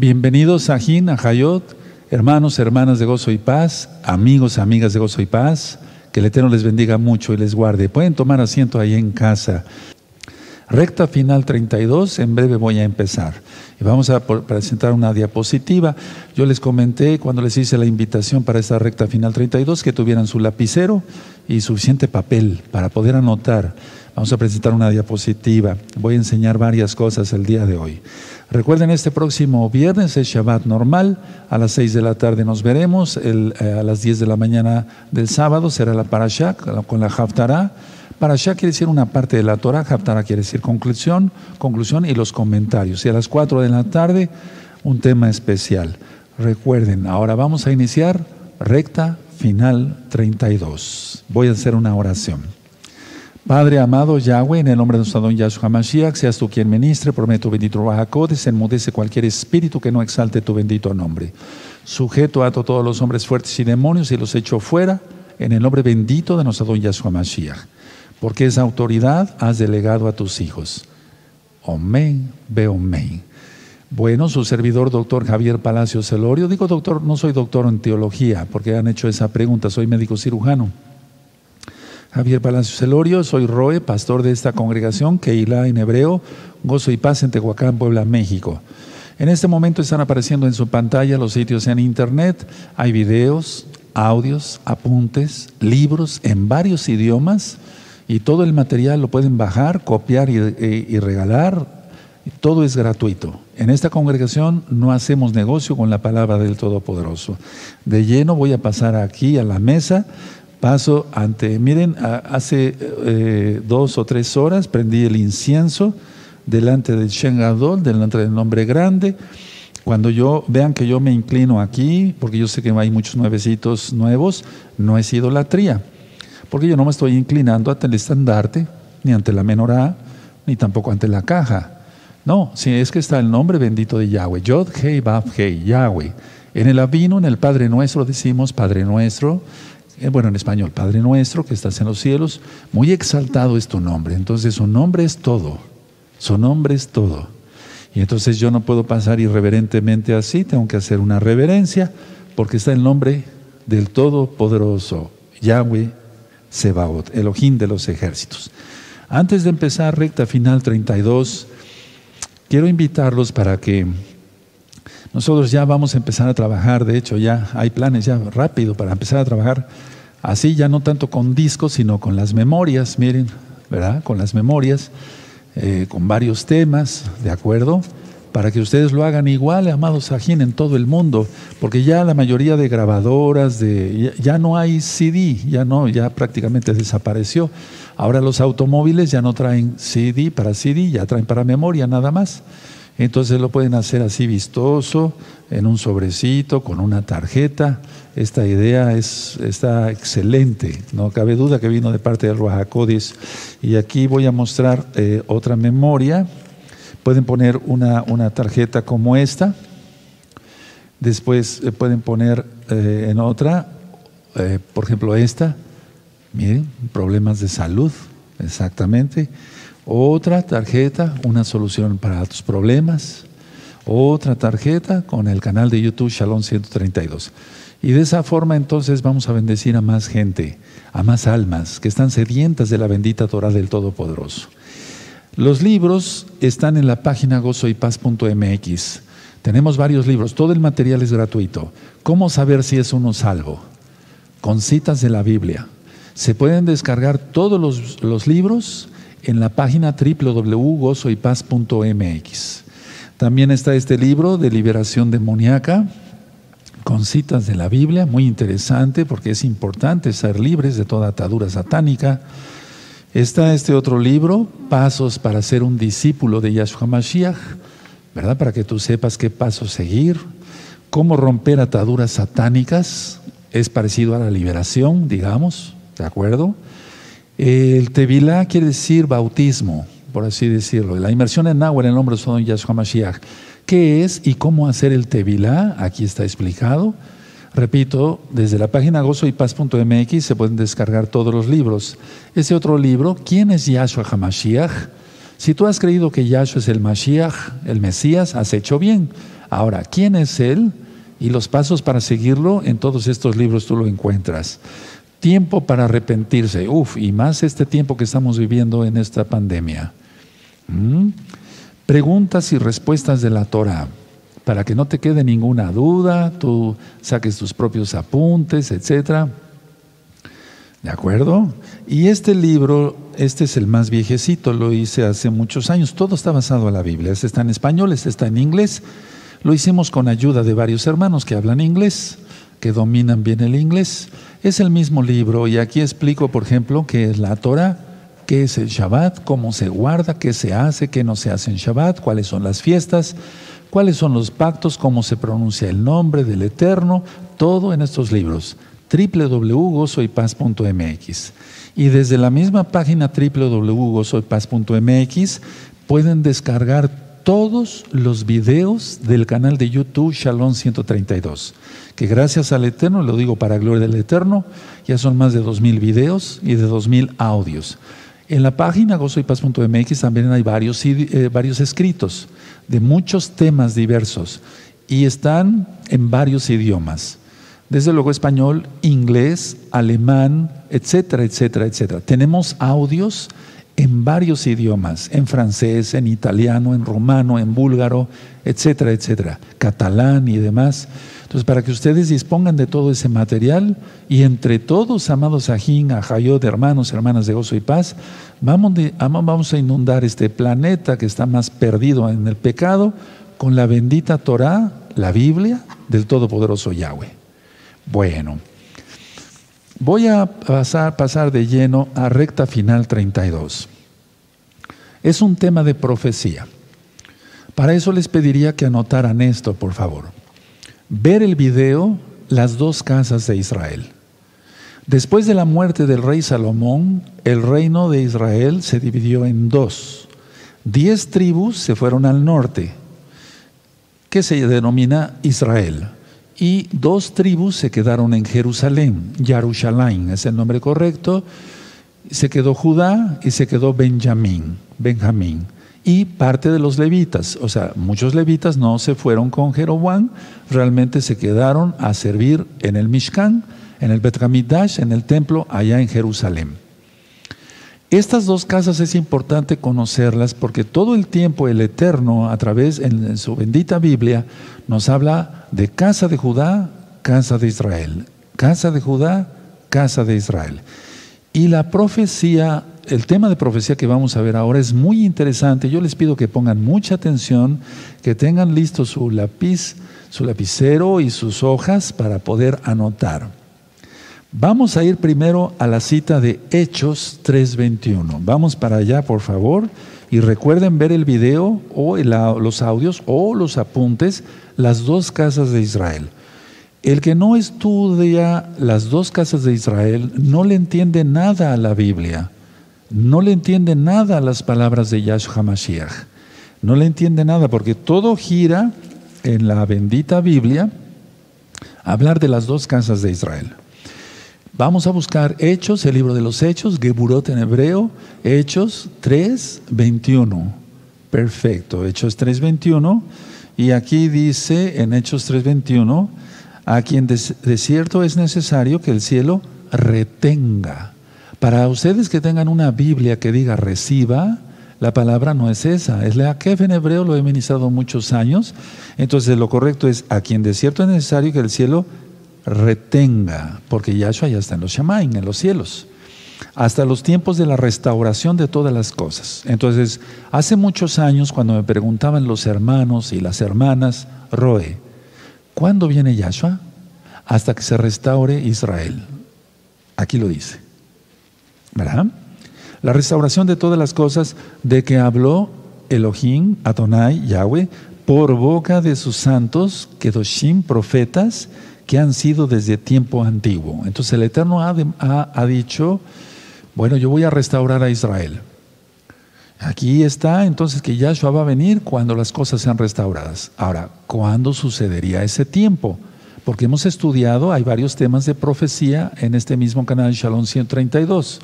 Bienvenidos a Jin, a Hayot, hermanos, hermanas de Gozo y Paz, amigos, amigas de Gozo y Paz. Que el Eterno les bendiga mucho y les guarde. Pueden tomar asiento ahí en casa. Recta final 32, en breve voy a empezar. Y vamos a presentar una diapositiva. Yo les comenté cuando les hice la invitación para esta recta final 32 que tuvieran su lapicero y suficiente papel para poder anotar. Vamos a presentar una diapositiva. Voy a enseñar varias cosas el día de hoy. Recuerden, este próximo viernes es Shabbat normal. A las 6 de la tarde nos veremos. El, eh, a las 10 de la mañana del sábado será la Parashá con la Haftarah. Parashá quiere decir una parte de la Torah, Haftarah quiere decir conclusión, conclusión y los comentarios. Y a las 4 de la tarde un tema especial. Recuerden, ahora vamos a iniciar recta final 32. Voy a hacer una oración. Padre amado Yahweh, en el nombre de nuestro don Yahshua Mashiach, seas tú quien ministre, prometo bendito Rahakodes, enmudece cualquier espíritu que no exalte tu bendito nombre. Sujeto a todos los hombres fuertes y demonios y los echo fuera en el nombre bendito de nuestro don Yahshua Mashiach. Porque esa autoridad has delegado a tus hijos. Amén, ve amén. Bueno, su servidor, doctor Javier Palacio Celorio. Digo, doctor, no soy doctor en teología, porque han hecho esa pregunta, soy médico cirujano. Javier Palacio Celorio, soy Roe, pastor de esta congregación, Keilah en hebreo, Gozo y Paz en Tehuacán, Puebla, México. En este momento están apareciendo en su pantalla los sitios en internet, hay videos, audios, apuntes, libros en varios idiomas y todo el material lo pueden bajar, copiar y, eh, y regalar, todo es gratuito. En esta congregación no hacemos negocio con la palabra del Todopoderoso. De lleno voy a pasar aquí a la mesa Paso ante, miren, hace eh, dos o tres horas prendí el incienso delante del Shen delante del nombre grande. Cuando yo, vean que yo me inclino aquí, porque yo sé que hay muchos nuevecitos nuevos, no es idolatría. Porque yo no me estoy inclinando ante el estandarte, ni ante la menorá, ni tampoco ante la caja. No, si es que está el nombre bendito de Yahweh. Yod Hei Bab Hei, Yahweh. En el Avino, en el Padre Nuestro, decimos Padre Nuestro bueno, en español, Padre nuestro que estás en los cielos, muy exaltado es tu nombre. Entonces su nombre es todo, su nombre es todo. Y entonces yo no puedo pasar irreverentemente así, tengo que hacer una reverencia, porque está el nombre del Todopoderoso, Yahweh Sebaot, Elohim de los ejércitos. Antes de empezar recta final 32, quiero invitarlos para que nosotros ya vamos a empezar a trabajar, de hecho ya hay planes ya rápido para empezar a trabajar así, ya no tanto con discos, sino con las memorias, miren, ¿verdad? Con las memorias, eh, con varios temas, ¿de acuerdo? Para que ustedes lo hagan igual, amados ajín, en todo el mundo, porque ya la mayoría de grabadoras, de, ya, ya no hay CD, ya no, ya prácticamente desapareció. Ahora los automóviles ya no traen CD para CD, ya traen para memoria nada más. Entonces lo pueden hacer así vistoso, en un sobrecito, con una tarjeta. Esta idea es, está excelente, no cabe duda que vino de parte del Ruajacodis. Y aquí voy a mostrar eh, otra memoria. Pueden poner una, una tarjeta como esta. Después eh, pueden poner eh, en otra, por ejemplo esta. Miren, problemas de salud, exactamente. Otra tarjeta, una solución para tus problemas. Otra tarjeta con el canal de YouTube Shalom 132. Y de esa forma entonces vamos a bendecir a más gente, a más almas que están sedientas de la bendita Torah del Todopoderoso. Los libros están en la página gozoypaz.mx. Tenemos varios libros, todo el material es gratuito. ¿Cómo saber si es uno salvo? Con citas de la Biblia. Se pueden descargar todos los, los libros en la página www.gozoypaz.mx. También está este libro de liberación demoníaca con citas de la Biblia, muy interesante porque es importante ser libres de toda atadura satánica. Está este otro libro, Pasos para ser un discípulo de Yahshua Mashiach, ¿verdad? Para que tú sepas qué pasos seguir, cómo romper ataduras satánicas, es parecido a la liberación, digamos, ¿de acuerdo? El Tevilá quiere decir bautismo, por así decirlo. La inmersión en agua en el nombre de su Yahshua Mashiach. ¿Qué es y cómo hacer el Tevilá? Aquí está explicado. Repito, desde la página gozoypaz.mx se pueden descargar todos los libros. Ese otro libro, ¿quién es Yahshua HaMashiach? Si tú has creído que Yahshua es el Mashiach, el Mesías, has hecho bien. Ahora, ¿quién es Él? Y los pasos para seguirlo, en todos estos libros tú lo encuentras. Tiempo para arrepentirse, uf, y más este tiempo que estamos viviendo en esta pandemia. ¿Mm? Preguntas y respuestas de la Torah, para que no te quede ninguna duda, tú saques tus propios apuntes, etcétera. ¿De acuerdo? Y este libro, este es el más viejecito, lo hice hace muchos años, todo está basado en la Biblia, este está en español, este está en inglés. Lo hicimos con ayuda de varios hermanos que hablan inglés, que dominan bien el inglés. Es el mismo libro y aquí explico, por ejemplo, qué es la Torah, qué es el Shabbat, cómo se guarda, qué se hace, qué no se hace en Shabbat, cuáles son las fiestas, cuáles son los pactos, cómo se pronuncia el nombre del Eterno, todo en estos libros www.gozoypaz.mx. Y desde la misma página www.gozoypaz.mx pueden descargar todos los videos del canal de YouTube Shalom 132, que gracias al Eterno, lo digo para gloria del Eterno, ya son más de 2.000 videos y de 2.000 audios. En la página gozoypaz.mx también hay varios, eh, varios escritos de muchos temas diversos y están en varios idiomas desde luego español, inglés, alemán, etcétera, etcétera, etcétera. Tenemos audios en varios idiomas, en francés, en italiano, en romano, en búlgaro, etcétera, etcétera, catalán y demás. Entonces, para que ustedes dispongan de todo ese material y entre todos, amados Ajín, Ajayot, hermanos, hermanas de gozo y paz, vamos, vamos a inundar este planeta que está más perdido en el pecado con la bendita Torah, la Biblia del Todopoderoso Yahweh. Bueno, voy a pasar, pasar de lleno a recta final 32. Es un tema de profecía. Para eso les pediría que anotaran esto, por favor. Ver el video Las dos casas de Israel. Después de la muerte del rey Salomón, el reino de Israel se dividió en dos. Diez tribus se fueron al norte, que se denomina Israel y dos tribus se quedaron en Jerusalén. Yarushalayim es el nombre correcto. Se quedó Judá y se quedó Benjamín, Benjamín. Y parte de los levitas, o sea, muchos levitas no se fueron con Jeroboam, realmente se quedaron a servir en el Mishkan, en el Bet en el templo allá en Jerusalén. Estas dos casas es importante conocerlas porque todo el tiempo el Eterno, a través en su bendita Biblia, nos habla de casa de Judá, casa de Israel. Casa de Judá, casa de Israel. Y la profecía, el tema de profecía que vamos a ver ahora es muy interesante. Yo les pido que pongan mucha atención, que tengan listo su lápiz, su lapicero y sus hojas para poder anotar. Vamos a ir primero a la cita de Hechos 3.21. Vamos para allá, por favor, y recuerden ver el video o los audios o los apuntes, las dos casas de Israel. El que no estudia las dos casas de Israel no le entiende nada a la Biblia, no le entiende nada a las palabras de Yahshua Mashiach, no le entiende nada porque todo gira en la bendita Biblia hablar de las dos casas de Israel. Vamos a buscar Hechos, el libro de los Hechos, Geburot en hebreo, Hechos 3, 21. Perfecto, Hechos 3, 21. Y aquí dice en Hechos 3, 21, a quien de, cierto es necesario que el cielo retenga. Para ustedes que tengan una Biblia que diga reciba, la palabra no es esa, es la que en hebreo, lo he ministrado muchos años. Entonces lo correcto es a quien de cierto es necesario que el cielo retenga, porque Yahshua ya está en los Shamaim, en los cielos, hasta los tiempos de la restauración de todas las cosas. Entonces, hace muchos años, cuando me preguntaban los hermanos y las hermanas, Roe, ¿cuándo viene Yahshua? Hasta que se restaure Israel. Aquí lo dice. ¿Verdad? La restauración de todas las cosas de que habló Elohim, Adonai, Yahweh, por boca de sus santos, Kedoshim, profetas, que han sido desde tiempo antiguo. Entonces el Eterno ha, dicho, bueno, yo voy a restaurar a Israel. Aquí está entonces que Yahshua va a venir cuando las cosas sean restauradas. Ahora, ¿cuándo sucedería ese tiempo? Porque hemos estudiado, hay varios temas de profecía en este mismo canal Shalom 132.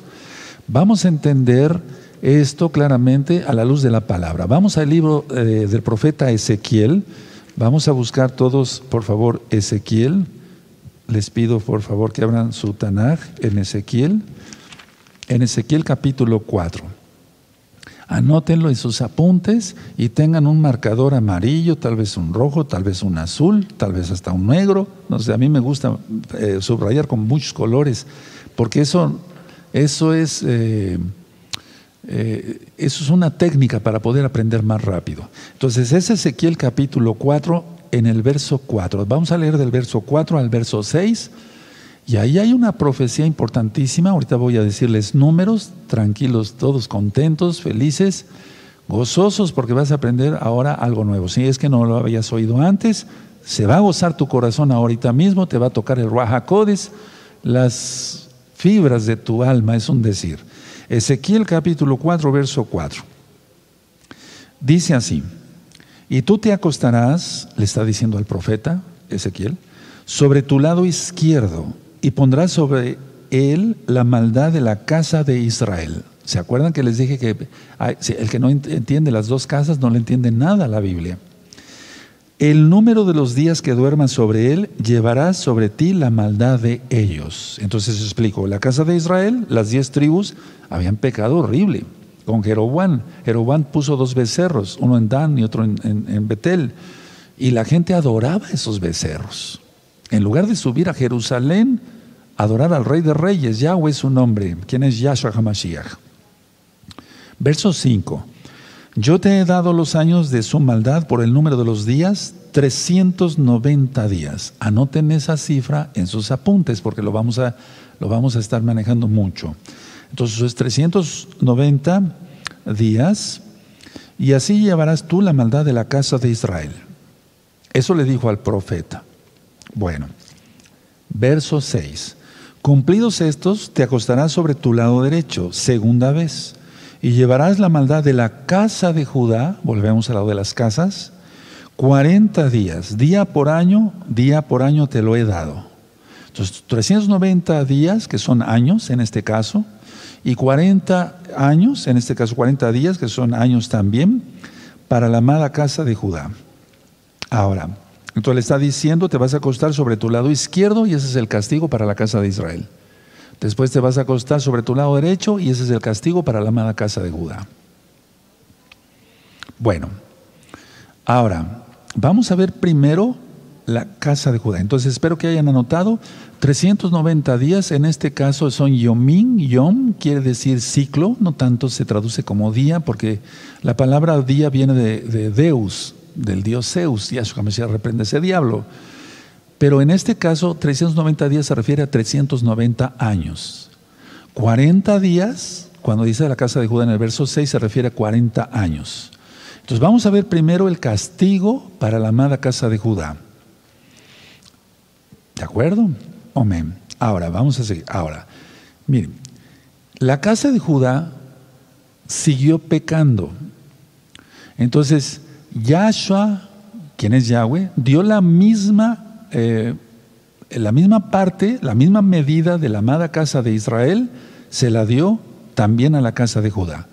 Vamos a entender esto claramente a la luz de la palabra. Vamos al libro eh, del profeta Ezequiel, Vamos a buscar todos, por favor, Ezequiel. Les pido, por favor, que abran su Tanaj en Ezequiel. En Ezequiel capítulo 4. Anótenlo en sus apuntes y tengan un marcador amarillo, tal vez un rojo, tal vez un azul, tal vez hasta un negro. No sé, a mí me gusta eh, subrayar con muchos colores, porque eso, eso es... Eh, eh, eso es una técnica para poder aprender más rápido. Entonces, es Ezequiel capítulo 4 en el verso 4. Vamos a leer del verso 4 al verso 6. Y ahí hay una profecía importantísima. Ahorita voy a decirles números, tranquilos, todos contentos, felices, gozosos, porque vas a aprender ahora algo nuevo. Si es que no lo habías oído antes, se va a gozar tu corazón ahorita mismo, te va a tocar el Rahakodes, las fibras de tu alma, es un decir. Ezequiel capítulo 4, verso 4. Dice así, y tú te acostarás, le está diciendo al profeta Ezequiel, sobre tu lado izquierdo y pondrás sobre él la maldad de la casa de Israel. ¿Se acuerdan que les dije que el que no entiende las dos casas no le entiende nada a la Biblia? El número de los días que duermas sobre él llevará sobre ti la maldad de ellos. Entonces explico, la casa de Israel, las diez tribus, habían pecado horrible con Jeroboam. Jeroboam puso dos becerros, uno en Dan y otro en, Betel. Y la gente adoraba esos becerros. En lugar de subir a Jerusalén, adorar al Rey de Reyes, Yahweh es su nombre, quien es Yahshua HaMashiach. Verso 5. Yo te he dado los años de su maldad por el número de los días, 390 días. Anoten esa cifra en sus apuntes porque lo vamos a, lo vamos a estar manejando mucho. Entonces es 390 días y así llevarás tú la maldad de la casa de Israel. Eso le dijo al profeta. Bueno, verso 6. Cumplidos estos, te acostarás sobre tu lado derecho, segunda vez y llevarás la maldad de la casa de Judá, volvemos al lado de las casas, 40 días, día por año, día por año te lo he dado. Entonces, 390 días, que son años en este caso, y 40 años, en este caso 40 días, que son años también, para la amada casa de Judá. Ahora, entonces le está diciendo, te vas a acostar sobre tu lado izquierdo y ese es el castigo para la casa de Israel. Después te vas a acostar sobre tu lado derecho y ese es el castigo para la amada casa de Judá. Bueno, ahora vamos a ver primero la casa de Judá. Entonces espero que hayan anotado 390 días, en este caso son Yomín, Yom quiere decir ciclo, no tanto se traduce como día, porque la palabra día viene de, Deus, del dios Zeus, Yahshua Mesías reprende ese diablo. Pero en este caso, 390 días se refiere a 390 años. 40 días, cuando dice la casa de Judá en el verso 6, se refiere a 40 años. Entonces vamos a ver primero el castigo para la amada casa de Judá. ¿De acuerdo? Amén. Ahora, vamos a seguir. Ahora, miren, la casa de Judá siguió pecando. Entonces, Yahshua, quien es Yahweh, dio la misma eh, la misma parte, la misma medida de la amada casa de Israel, se la dio también a la casa de Judá.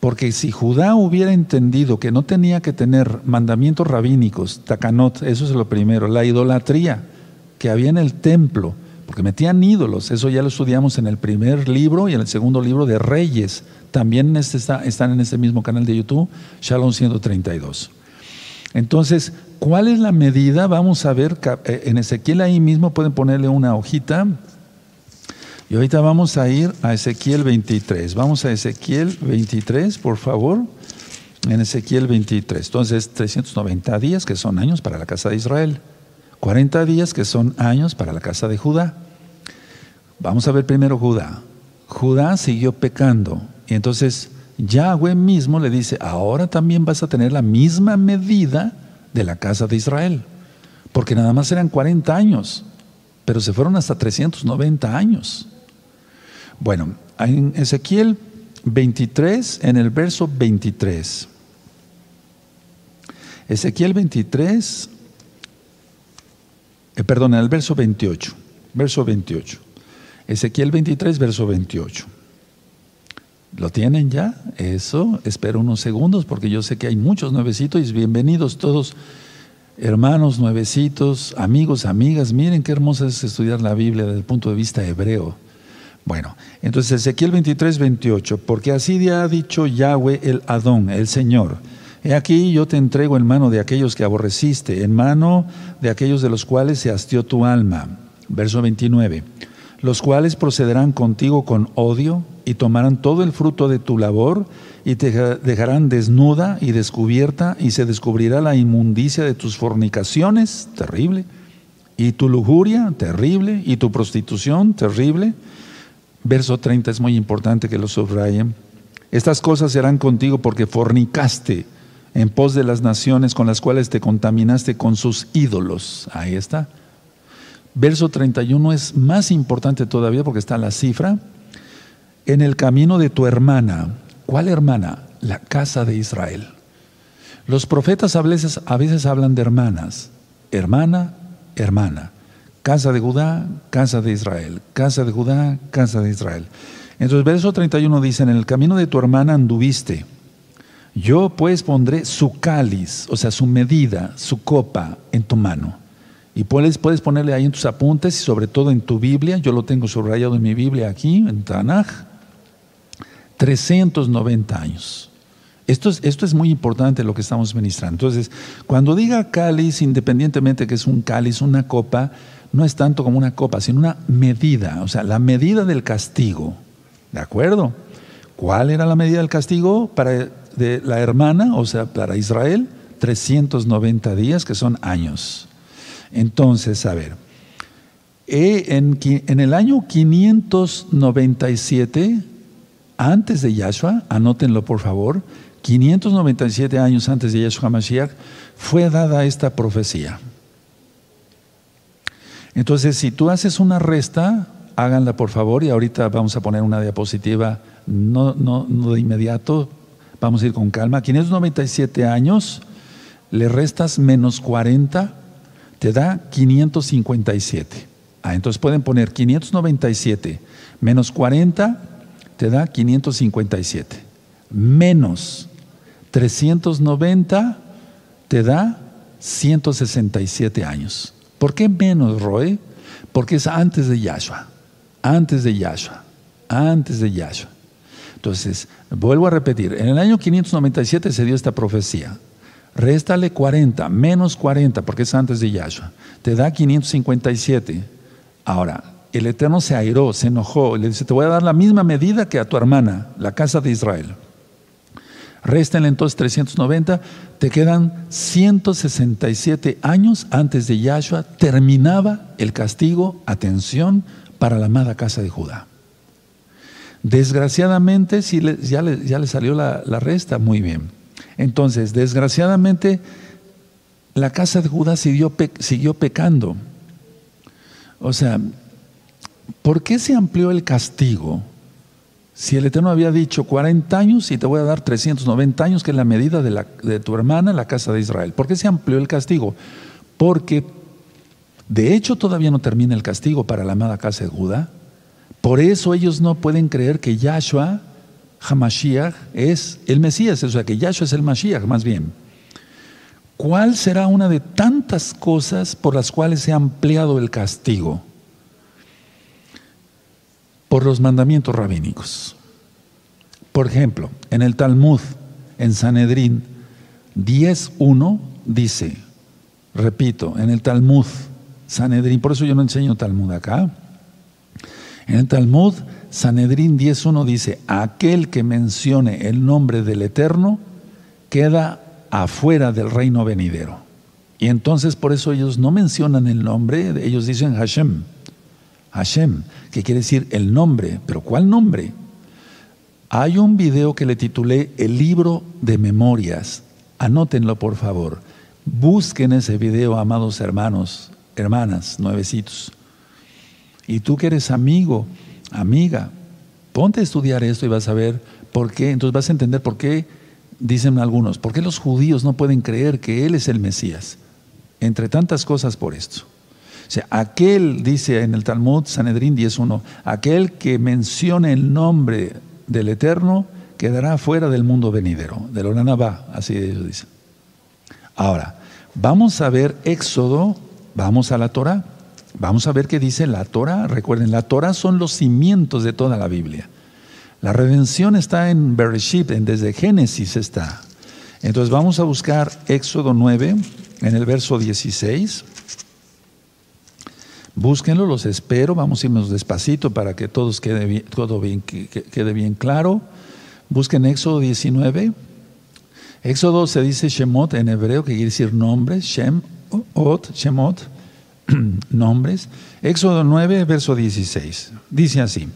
Porque si Judá hubiera entendido que no tenía que tener mandamientos rabínicos, takanot, eso es lo primero, la idolatría que había en el templo, porque metían ídolos, eso ya lo estudiamos en el primer libro y en el segundo libro de Reyes, también este están en este mismo canal de YouTube, Shalom 132. Entonces, ¿cuál es la medida? Vamos a ver, eh, en Ezequiel ahí mismo pueden ponerle una hojita. Y ahorita vamos a ir a Ezequiel 23. Vamos a Ezequiel 23, por favor. En Ezequiel 23. Entonces, 390 días, que son años para la casa de Israel. 40 días, que son años para la casa de Judá. Vamos a ver primero Judá. Judá siguió pecando. Y entonces Yahweh mismo le dice, ahora también vas a tener la misma medida de la casa de Israel, porque nada más eran 40 años, pero se fueron hasta 390 años. Bueno, en Ezequiel 23, en el verso 23, Ezequiel 23, eh, perdón, en el verso 28, verso 28, Ezequiel 23, verso 28. ¿Lo tienen ya? Eso, espero unos segundos porque yo sé que hay muchos nuevecitos y bienvenidos todos Hermanos nuevecitos, amigos, amigas, miren qué hermoso es estudiar la Biblia desde el punto de vista hebreo. Bueno, entonces Ezequiel 23, 28, porque así ha dicho Yahweh el Adón, el Señor. He aquí yo te entrego en mano de aquellos que aborreciste, en mano de aquellos de los cuales se hastió tu alma. Verso 29 los cuales procederán contigo con odio y tomarán todo el fruto de tu labor y te dejarán desnuda y descubierta y se descubrirá la inmundicia de tus fornicaciones, terrible, y tu lujuria, terrible, y tu prostitución, terrible. Verso 30 es muy importante que lo subrayen. Estas cosas serán contigo porque fornicaste en pos de las naciones con las cuales te contaminaste con sus ídolos. Ahí está. Verso 31 es más importante todavía porque está la cifra. En el camino de tu hermana. ¿Cuál hermana? La casa de Israel. Los profetas a veces, a veces hablan de hermanas. Hermana, hermana. Casa de Judá, casa de Israel. Casa de Judá, casa de Israel. Entonces, verso 31 dice, en el camino de tu hermana anduviste. Yo pues pondré su cáliz, o sea, su medida, su copa en tu mano y puedes, puedes ponerle ahí en tus apuntes y sobre todo en tu Biblia, yo lo tengo subrayado en mi Biblia aquí, en Tanaj, 390 años. Esto es, esto es muy importante lo que estamos ministrando. Entonces, cuando diga cáliz, independientemente que es un cáliz, una copa, no es tanto como una copa, sino una medida, o sea, la medida del castigo. ¿De acuerdo? ¿Cuál era la medida del castigo para de la hermana, o sea, para Israel? 390 días, que son años. Entonces, a ver, en, el año 597, antes de Yahshua, anótenlo por favor, 597 años antes de Yahshua Mashiach, fue dada esta profecía. Entonces, si tú haces una resta, háganla por favor, y ahorita vamos a poner una diapositiva, no, no, no de inmediato, vamos a ir con calma. 597 años, le restas menos 40, te da 557. Ah, entonces pueden poner 597 menos 40 te da 557. Menos 390 te da 167 años. ¿Por qué menos, Roy? Porque es antes de Yahshua. Antes de Yahshua. Antes de Yahshua. Entonces, vuelvo a repetir, en el año 597 se dio esta profecía. Réstale 40, menos 40, porque es antes de Yahshua. Te da 557. Ahora, el Eterno se airó, se enojó, le dice, te voy a dar la misma medida que a tu hermana, la casa de Israel. Réstale entonces 390, te quedan 167 años antes de Yahshua, terminaba el castigo, atención, para la amada casa de Judá. Desgraciadamente, si ya, le, salió la resta, muy bien. Entonces, desgraciadamente, la casa de Judá siguió, siguió pecando. O sea, ¿por qué se amplió el castigo? Si el Eterno había dicho 40 años y te voy a dar 390 años, que es la medida de, la, de tu hermana, la casa de Israel. ¿Por qué se amplió el castigo? Porque de hecho todavía no termina el castigo para la amada casa de Judá. Por eso ellos no pueden creer que Yahshua Hamashiach es el Mesías, o sea que Yahshua es el Mashiach más bien. ¿Cuál será una de tantas cosas por las cuales se ha ampliado el castigo? Por los mandamientos rabínicos. Por ejemplo, en el Talmud, en Sanedrín 10.1 dice, repito, en el Talmud, Sanedrín, por eso yo no enseño Talmud acá, en el Talmud Sanedrín 10.1 dice, aquel que mencione el nombre del Eterno queda afuera del reino venidero. Y entonces por eso ellos no mencionan el nombre, ellos dicen Hashem. Hashem, que quiere decir el nombre, pero ¿cuál nombre? Hay un video que le titulé El libro de memorias. Anótenlo por favor. Busquen ese video, amados hermanos, hermanas, nuevecitos. Y tú que eres amigo, amiga, ponte a estudiar esto y vas a ver por qué, entonces vas a entender por qué, dicen algunos, por qué los judíos no pueden creer que Él es el Mesías, entre tantas cosas por esto. O sea, aquel, dice en el Talmud, Sanedrín 10.1, aquel que mencione el nombre del Eterno quedará fuera del mundo venidero, del Oranabá, así ellos dicen. Ahora, Vamos a ver Éxodo, vamos a la Torah. Vamos a ver qué dice la Torah. Recuerden, la Torah son los cimientos de toda la Biblia. La redención está en Bereshit, en desde Génesis está. Entonces vamos a buscar Éxodo 9 en el verso 16. Búsquenlo, los espero. Vamos a irnos despacito para que todos quede todo bien, quede bien claro. Busquen Éxodo 19. Éxodo se dice Shemot en hebreo, que quiere decir nombres. Shem, Ot, Shemot, nombres. Éxodo 9, verso 16. Dice así.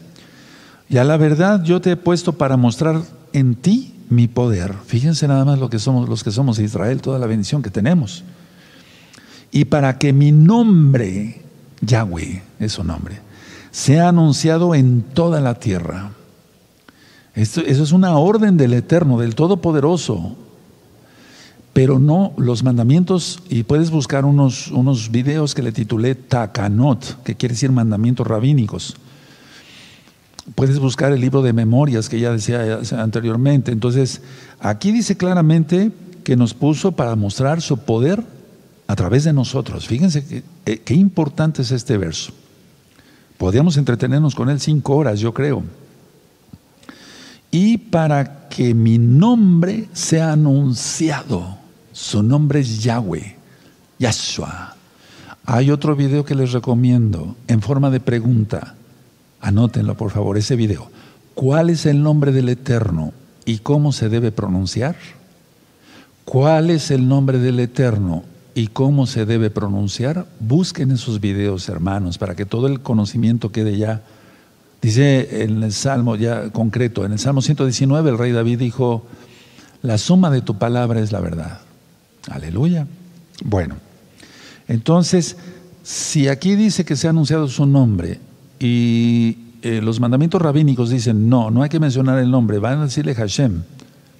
Y a la verdad yo te he puesto para mostrar en ti mi poder. Fíjense nada más lo que somos, los que somos Israel, toda la bendición que tenemos. Y para que mi nombre, Yahweh es su nombre, sea anunciado en toda la tierra. Esto, eso es una orden del Eterno, del Todopoderoso. Pero no los mandamientos, y puedes buscar unos, unos videos que le titulé Takanot, que quiere decir mandamientos rabínicos. Puedes buscar el libro de memorias que ya decía anteriormente. Entonces, aquí dice claramente que nos puso para mostrar su poder a través de nosotros. Fíjense eh, qué importante es este verso. Podríamos entretenernos con él cinco horas, yo creo. Y para que mi nombre sea anunciado, su nombre es Yahweh, Yahshua. Hay otro video que les recomiendo en forma de pregunta. Anótenlo, por favor, ese video. ¿Cuál es el nombre del Eterno y cómo se debe pronunciar? ¿Cuál es el nombre del Eterno y cómo se debe pronunciar? Busquen esos videos, hermanos, para que todo el conocimiento quede ya. Dice en el Salmo ya concreto, en el Salmo 119 el rey David dijo, la suma de tu palabra es la verdad. Aleluya. Bueno, entonces, si aquí dice que se ha anunciado su nombre y eh, los mandamientos rabínicos dicen, no, no hay que mencionar el nombre, van a decirle Hashem,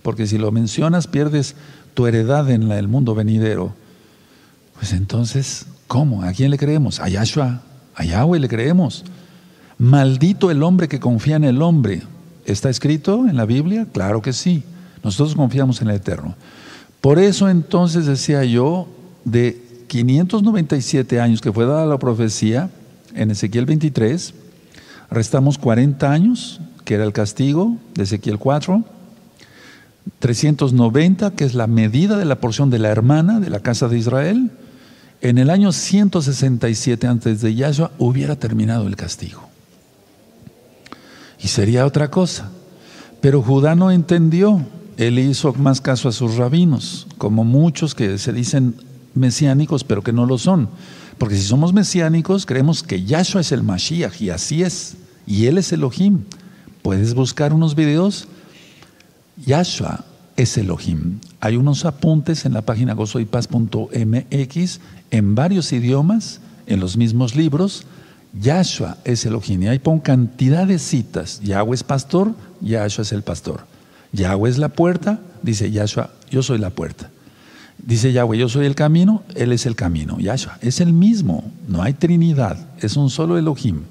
porque si lo mencionas pierdes tu heredad en el mundo venidero. Pues entonces, ¿cómo? ¿A quién le creemos? A Yahshua, a Yahweh le creemos. Maldito el hombre que confía en el hombre. ¿Está escrito en la Biblia? Claro que sí. Nosotros confiamos en el Eterno. Por eso entonces decía yo, de 597 años que fue dada la profecía, en Ezequiel 23, restamos 40 años, que era el castigo de Ezequiel 4, 390, que es la medida de la porción de la hermana de la casa de Israel. En el año 167 antes de Yahshua hubiera terminado el castigo. Y sería otra cosa. Pero Judá no entendió. Él hizo más caso a sus rabinos, como muchos que se dicen mesiánicos, pero que no lo son. Porque si somos mesiánicos, creemos que Yahshua es el Mashiach, y así es. Y Él es Elohim. Puedes buscar unos videos. Yahshua es Elohim. Hay unos apuntes en la página gozoypaz.mx en varios idiomas, en los mismos libros. Yahshua es Elohim. Y ahí pon cantidad de citas. Yahweh es pastor, Yahshua es el pastor. Yahweh es la puerta, dice Yahshua, yo soy la puerta. Dice Yahweh, yo soy el camino, Él es el camino. Yahshua es el mismo, no hay trinidad, es un solo Elohim.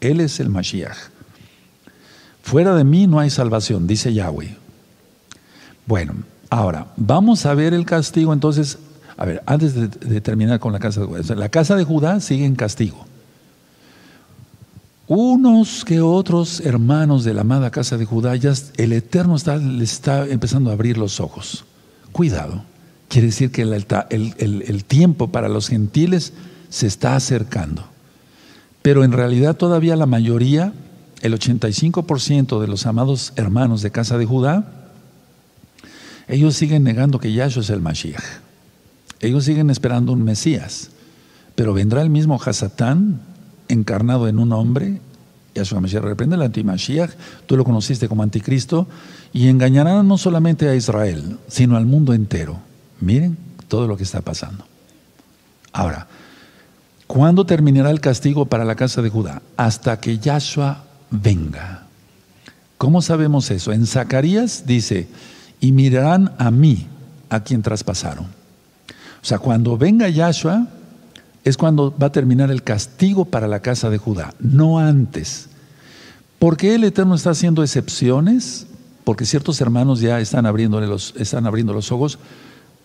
Él es el Mashiach. Fuera de mí no hay salvación, dice Yahweh. Bueno, ahora, vamos a ver el castigo entonces. A ver, antes de, terminar con la casa de Judá. La casa de Judá sigue en castigo. Unos que otros hermanos de la amada casa de Judá, ya el Eterno está, le está empezando a abrir los ojos. Cuidado. Quiere decir que el, tiempo para los gentiles se está acercando. Pero en realidad todavía la mayoría, el 85% de los amados hermanos de casa de Judá, ellos siguen negando que Yahshua es el Mashiach. Ellos siguen esperando un Mesías. Pero vendrá el mismo Hasatán encarnado en un hombre, Yahshua Mashiach reprende el anti-Mashiach, tú lo conociste como anticristo, y engañará no solamente a Israel, sino al mundo entero. Miren todo lo que está pasando. Ahora, ¿cuándo terminará el castigo para la casa de Judá? Hasta que Yahshua venga. ¿Cómo sabemos eso? En Zacarías dice, y mirarán a mí, a quien traspasaron. O sea, cuando venga Yahshua, es cuando va a terminar el castigo para la casa de Judá, no antes. ¿Por qué el Eterno está haciendo excepciones? Porque ciertos hermanos ya están, abriéndole los, están abriendo los ojos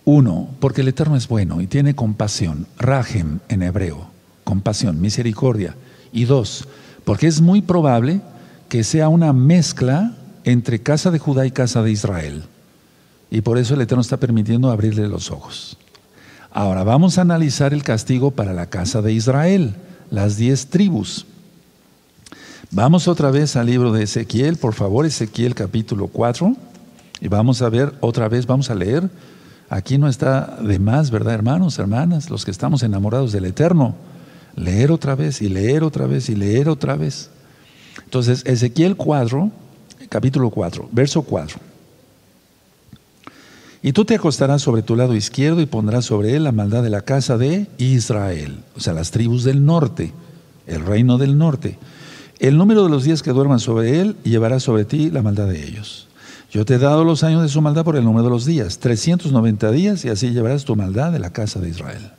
Uno, porque el Eterno es bueno y tiene compasión, rajem en hebreo, compasión, misericordia. Y dos, porque es muy probable que sea una mezcla entre casa de Judá y casa de Israel. Y por eso el Eterno está permitiendo abrirle los ojos. Ahora vamos a analizar el castigo para la casa de Israel, las diez tribus. Vamos otra vez al libro de Ezequiel, por favor, Ezequiel capítulo 4, y vamos a ver otra vez, vamos a leer Aquí no está de más, ¿verdad, hermanos, hermanas? Los que estamos enamorados del Eterno. Leer otra vez y leer otra vez y leer otra vez. Entonces, Ezequiel 4, capítulo 4, verso 4. Y tú te acostarás sobre tu lado izquierdo y pondrás sobre él la maldad de la casa de Israel, o sea, las tribus del norte, el reino del norte. El número de los días que duerman sobre él llevará sobre ti la maldad de ellos. Yo te he dado los años de su maldad por el número de los días, 390 días, y así llevarás tu maldad de la casa de Israel.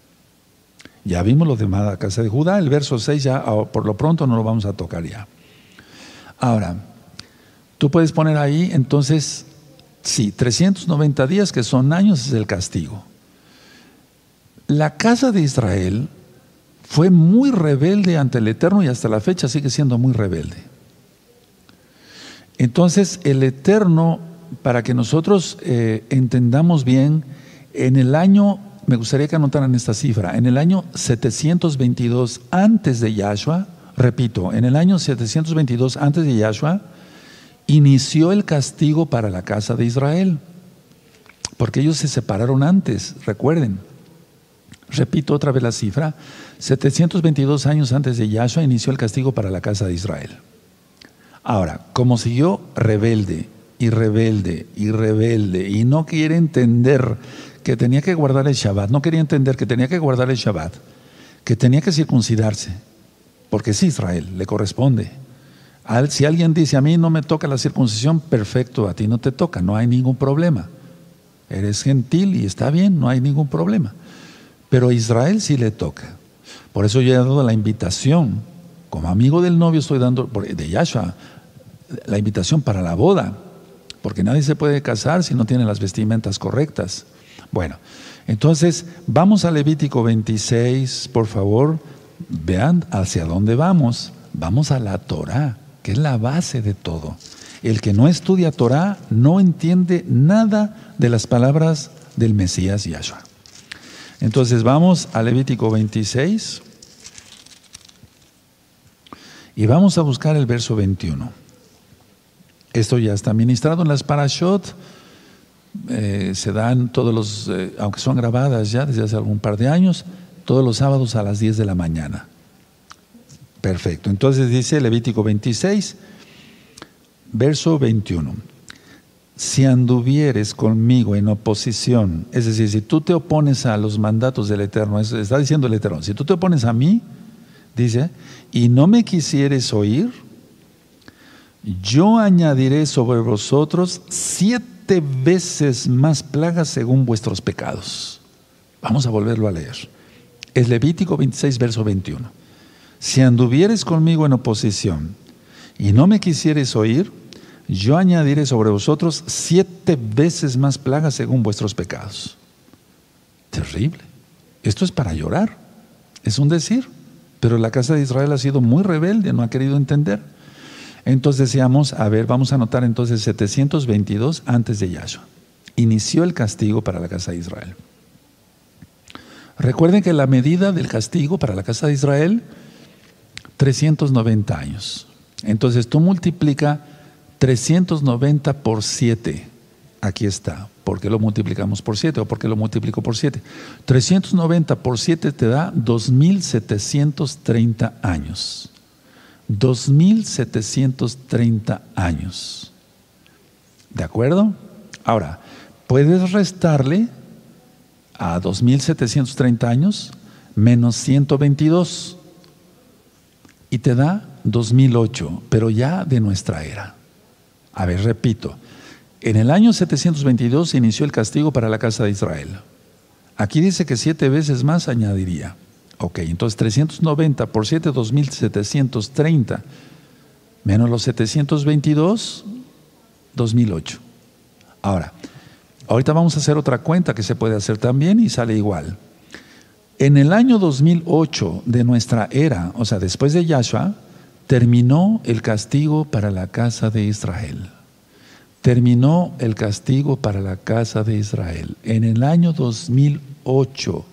Ya vimos lo de la casa de Judá, el verso 6 ya ah, por lo pronto no lo vamos a tocar ya. Ahora, tú puedes poner ahí entonces, sí, 390 días que son años es el castigo. La casa de Israel fue muy rebelde ante el Eterno y hasta la fecha sigue siendo muy rebelde. Entonces el Eterno, para que nosotros eh, entendamos bien, en el año, me gustaría que anotaran esta cifra, en el año 722 antes de Yahshua, repito, en el año 722 antes de Yahshua, inició el castigo para la casa de Israel, porque ellos se separaron antes, recuerden. Repito otra vez la cifra, 722 años antes de Yahshua inició el castigo para la casa de Israel. Ahora, como siguió rebelde y rebelde y rebelde y no quiere entender que tenía que guardar el Shabbat, no quería entender que tenía que guardar el Shabbat, que tenía que circuncidarse, porque es Israel, le corresponde. Si alguien dice, a mí no me toca la circuncisión, perfecto, a ti no te toca, no hay ningún problema. Eres gentil y está bien, no hay ningún problema. Pero a Israel sí le toca. Por eso yo he dado la invitación, como amigo del novio estoy dando, de Yahshua, la invitación para la boda, porque nadie se puede casar si no tiene las vestimentas correctas. Bueno, entonces vamos a Levítico 26, por favor, vean hacia dónde vamos. Vamos a la Torah, que es la base de todo. El que no estudia Torah no entiende nada de las palabras del Mesías Yahshua. Entonces vamos a Levítico 26 y vamos a buscar el verso 21. Esto ya está ministrado en las parashot. Eh, se dan todos los, eh, aunque son grabadas ya desde hace algún par de años, todos los sábados a las 10 de la mañana. Perfecto. Entonces dice Levítico 26, verso 21. Si anduvieres conmigo en oposición, es decir, si tú te opones a los mandatos del Eterno, está diciendo el Eterno, si tú te opones a mí, dice, y no me quisieres oír, yo añadiré sobre vosotros siete veces más plagas según vuestros pecados. Vamos a volverlo a leer. Es Levítico 26, verso 21. Si anduvieres conmigo en oposición y no me quisieres oír, yo añadiré sobre vosotros siete veces más plagas según vuestros pecados. Terrible. Esto es para llorar. Es un decir. Pero la casa de Israel ha sido muy rebelde, no ha querido entender. Entonces decíamos, a ver, vamos a anotar entonces 722 antes de Yahshua. Inició el castigo para la casa de Israel. Recuerden que la medida del castigo para la casa de Israel, 390 años. Entonces tú multiplica 390 por 7. Aquí está. ¿Por qué lo multiplicamos por 7 o por qué lo multiplico por 7? 390 por 7 te da 2730 años. 2.730 años. ¿De acuerdo? Ahora, puedes restarle a 2.730 años menos 122 y te da 2008, pero ya de nuestra era. A ver, repito, en el año 722 se inició el castigo para la casa de Israel. Aquí dice que siete veces más añadiría. Ok, entonces 390 por 7, 2730, menos los 722, 2008. Ahora, Ahorita vamos a hacer otra cuenta que se puede hacer también y sale igual. En el año 2008 de nuestra era, o sea, después de Yahshua, terminó el castigo para la casa de Israel. Terminó el castigo para la casa de Israel. En el año 2008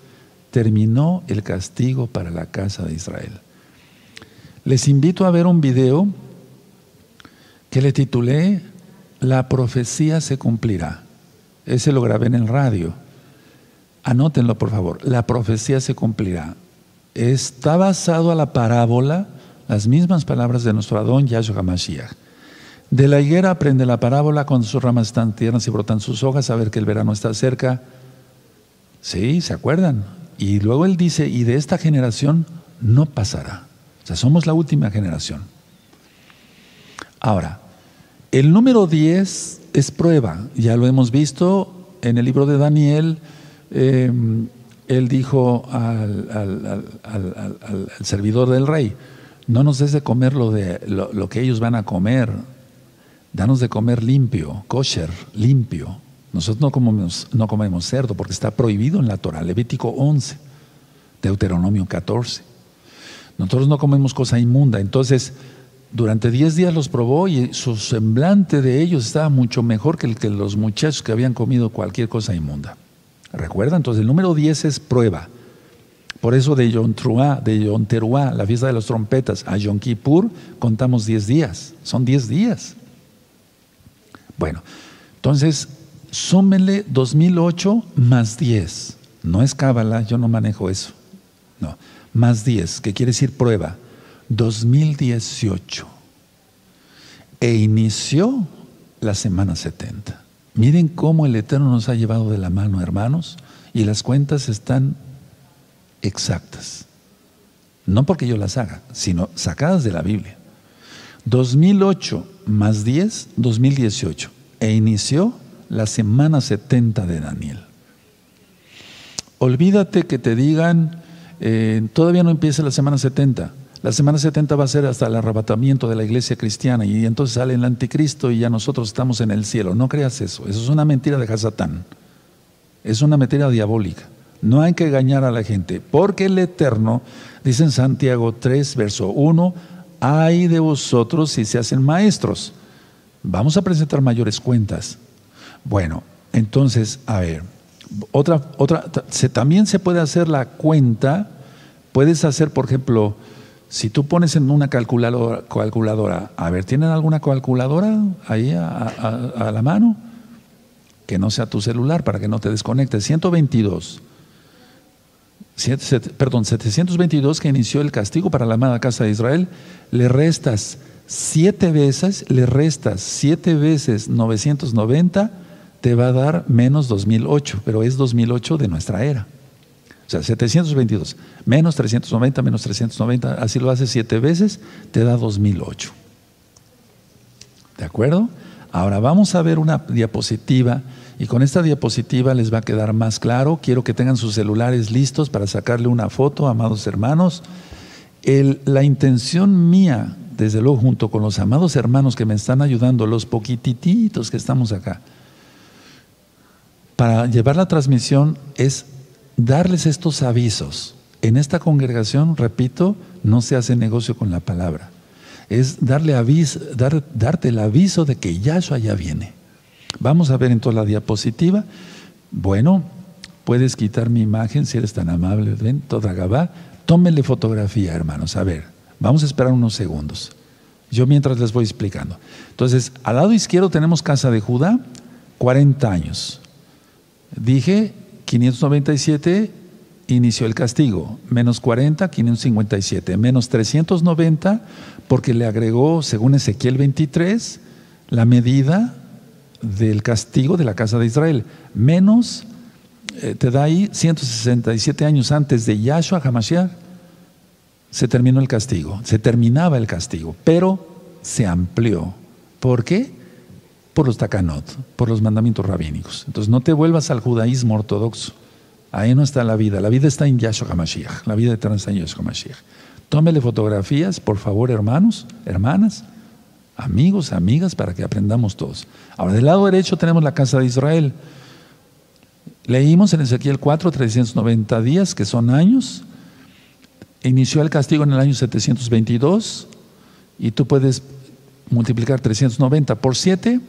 terminó el castigo para la casa de Israel. Les invito a ver un video que le titulé La profecía se cumplirá. Ese lo grabé en el radio. Anótenlo, por favor. La profecía se cumplirá. Está basado a la parábola, las mismas palabras de nuestro Adón Yahshua HaMashiach. De la higuera aprende la parábola, cuando sus ramas están tiernas y brotan sus hojas, a ver que el verano está cerca. Sí, ¿se acuerdan? Y luego él dice, y de esta generación no pasará. O sea, somos la última generación. Ahora, el número 10 es prueba, ya lo hemos visto en el libro de Daniel, em, él dijo al, servidor del rey, no nos des de comer lo, de, lo, que ellos van a comer, danos de comer limpio, kosher, limpio. Nosotros no comemos, no comemos cerdo porque está prohibido en la Torah, Levítico 11, Deuteronomio 14. Nosotros no comemos cosa inmunda, entonces durante 10 días los probó y su semblante de ellos estaba mucho mejor que el que los muchachos que habían comido cualquier cosa inmunda. ¿Recuerda? Entonces el número 10 es prueba. Por eso de Yom de la fiesta de las trompetas, a Yom Kippur contamos 10 días. Son 10 días. Bueno, entonces súmenle 2008 más 10. No es cábala, yo no manejo eso. No, más 10, que quiere decir prueba. 2018 e inició la semana 70. Miren cómo el Eterno nos ha llevado de la mano, hermanos, y las cuentas están exactas. No porque yo las haga, sino sacadas de la Biblia. 2008 más 10, 2018. E inició la semana 70 de Daniel. Olvídate que te digan, eh, todavía no empieza la semana 70. La semana 70 va a ser hasta el arrebatamiento de la iglesia cristiana y entonces sale el anticristo y ya nosotros estamos en el cielo. No creas eso, eso es una mentira de Hasatán. Es una mentira diabólica. No hay que engañar a la gente, porque el Eterno, dice en Santiago 3, verso 1, hay de vosotros si se hacen maestros. Vamos a presentar mayores cuentas. Bueno, entonces, a ver, otra, otra, también se puede hacer la cuenta, puedes hacer, por ejemplo, si tú pones en una calculadora, calculadora a ver, ¿tienen alguna calculadora ahí a, la mano? Que no sea tu celular para que no te desconectes. 122. perdón, 722 que inició el castigo para la amada casa de Israel, le restas siete veces, le restas siete veces 990, te va a dar menos 2008, pero es 2008 de nuestra era. Sea, 722 menos 390 menos 390, así lo hace siete veces, te da 2008. ¿De acuerdo? Ahora vamos a ver una diapositiva y con esta diapositiva les va a quedar más claro. Quiero que tengan sus celulares listos para sacarle una foto, amados hermanos. la intención mía, desde luego junto con los amados hermanos que me están ayudando, los poquititos que estamos acá, para llevar la transmisión es darles estos avisos. En esta congregación, repito, no se hace negocio con la palabra. Es darle aviso, dar, darte el aviso de que Yahshua ya viene. Vamos a ver en toda la diapositiva. Bueno, puedes quitar mi imagen si eres tan amable. Ven, toda Gabá. Tómenle fotografía, hermanos. A ver, vamos a esperar unos segundos. Yo mientras les voy explicando. Entonces, al lado izquierdo tenemos Casa de Judá, 40 años. Dije 597 inició el castigo, menos 40, 557, menos 390, porque le agregó, según Ezequiel 23, la medida del castigo de la casa de Israel, menos, eh, te da ahí 167 años antes de Yahshua Hamashiach, se terminó el castigo, se terminaba el castigo, pero se amplió. ¿Por qué? Por los takanot, por los mandamientos rabínicos. Entonces no te vuelvas al judaísmo ortodoxo. Ahí no está la vida. La vida está en Yahshua HaMashiach. La vida eterna está en Yahshua HaMashiach. Tómele fotografías, por favor, hermanos, hermanas, amigos, amigas, para que aprendamos todos. Ahora, del lado derecho tenemos la casa de Israel. Leímos en Ezequiel 4, 390 días, que son años. Inició el castigo en el año 722 y tú puedes multiplicar 390 por 7,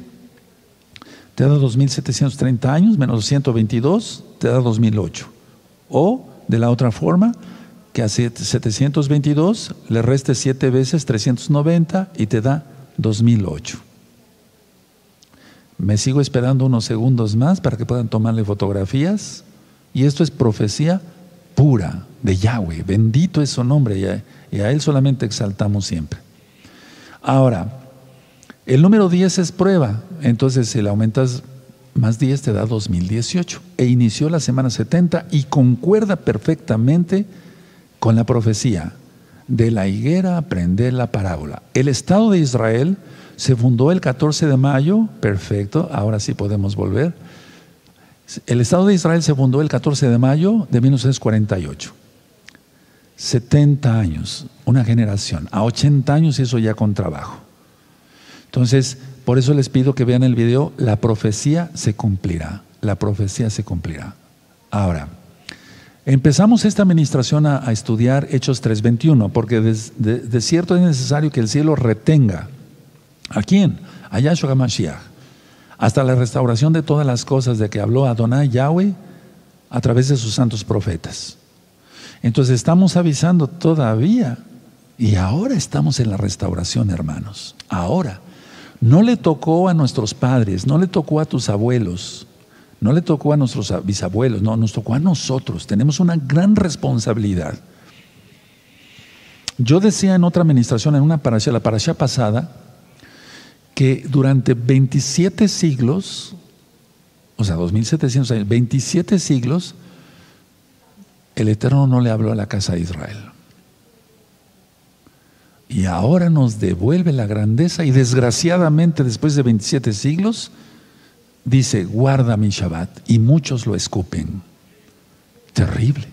te da 2.730 años, menos 122, te da 2008. O, de la otra forma, que a 722 le reste 7 veces 390 y te da 2008. Me sigo esperando unos segundos más para que puedan tomarle fotografías. Y esto es profecía pura de Yahweh. Bendito es su nombre y a, Él solamente exaltamos siempre. Ahora, el número 10 es prueba. Entonces, si le aumentas más 10 te da 2018. E inició la semana 70 y concuerda perfectamente con la profecía. De la higuera aprender la parábola. El Estado de Israel se fundó el 14 de mayo, perfecto, ahora sí podemos volver. El Estado de Israel se fundó el 14 de mayo de 1948. 70 años, una generación. A 80 años eso ya con trabajo. Entonces, por eso les pido que vean el video, la profecía se cumplirá, la profecía se cumplirá. Ahora, empezamos esta administración a, estudiar Hechos 3.21, porque de cierto es necesario que el cielo retenga ¿A quién? A Yahshua HaMashiach. Hasta la restauración de todas las cosas de que habló Adonai Yahweh a través de sus santos profetas. Entonces estamos avisando todavía y ahora estamos en la restauración, hermanos. Ahora. No le tocó a nuestros padres, no le tocó a tus abuelos, no le tocó a nuestros bisabuelos, no, nos tocó a nosotros. Tenemos una gran responsabilidad. Yo decía en otra administración, en una parasha, la parasha pasada, que durante 27 siglos, o sea, 2700 años, 27 siglos, el Eterno no le habló a la casa de Israel. Y ahora nos devuelve la grandeza y desgraciadamente después de 27 siglos, dice, guarda mi Shabbat. Y muchos lo escupen. Terrible,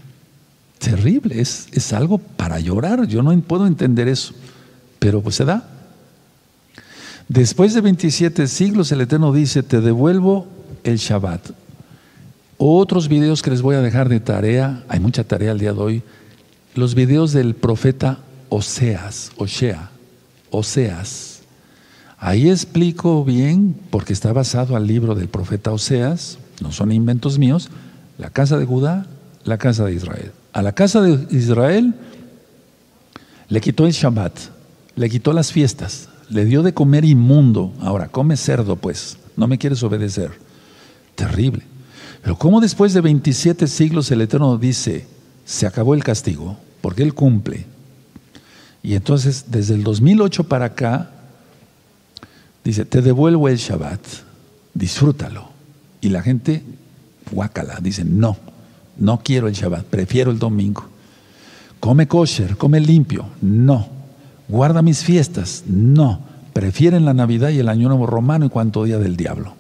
terrible. Es, es algo para llorar. Yo no puedo entender eso. Pero pues se da. Después de 27 siglos, el Eterno dice, te devuelvo el Shabbat. Otros videos que les voy a dejar de tarea, hay mucha tarea el día de hoy, los videos del profeta Oseas, Osea, Oseas. Ahí explico bien, porque está basado al libro del profeta Oseas, no son inventos míos, la casa de Judá, la casa de Israel. A la casa de Israel le quitó el Shabbat, le quitó las fiestas, le dio de comer inmundo. Ahora, come cerdo, pues, no me quieres obedecer. Terrible. Pero ¿cómo después de 27 siglos el Eterno dice, se acabó el castigo? Porque Él cumple. Y entonces, desde el 2008 para acá, dice, te devuelvo el Shabbat, disfrútalo. Y la gente, guácala, dice, no, no quiero el Shabbat, prefiero el domingo. Come kosher, come limpio, no guarda mis fiestas. No, prefieren la Navidad y el Año Nuevo Romano y cuanto día del diablo.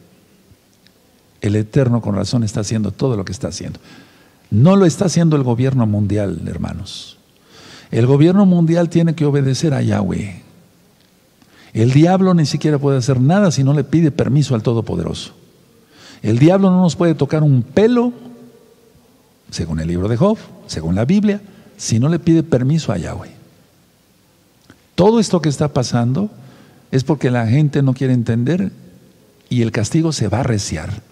El Eterno con razón está haciendo todo lo que está haciendo. No lo está haciendo el gobierno mundial, hermanos. El gobierno mundial tiene que obedecer a Yahweh. El diablo ni siquiera puede hacer nada si no le pide permiso al Todopoderoso. El diablo no nos puede tocar un pelo, según el libro de Job, según la Biblia, si no le pide permiso a Yahweh. Todo esto que está pasando es porque la gente no quiere entender y el castigo se va a arreciar.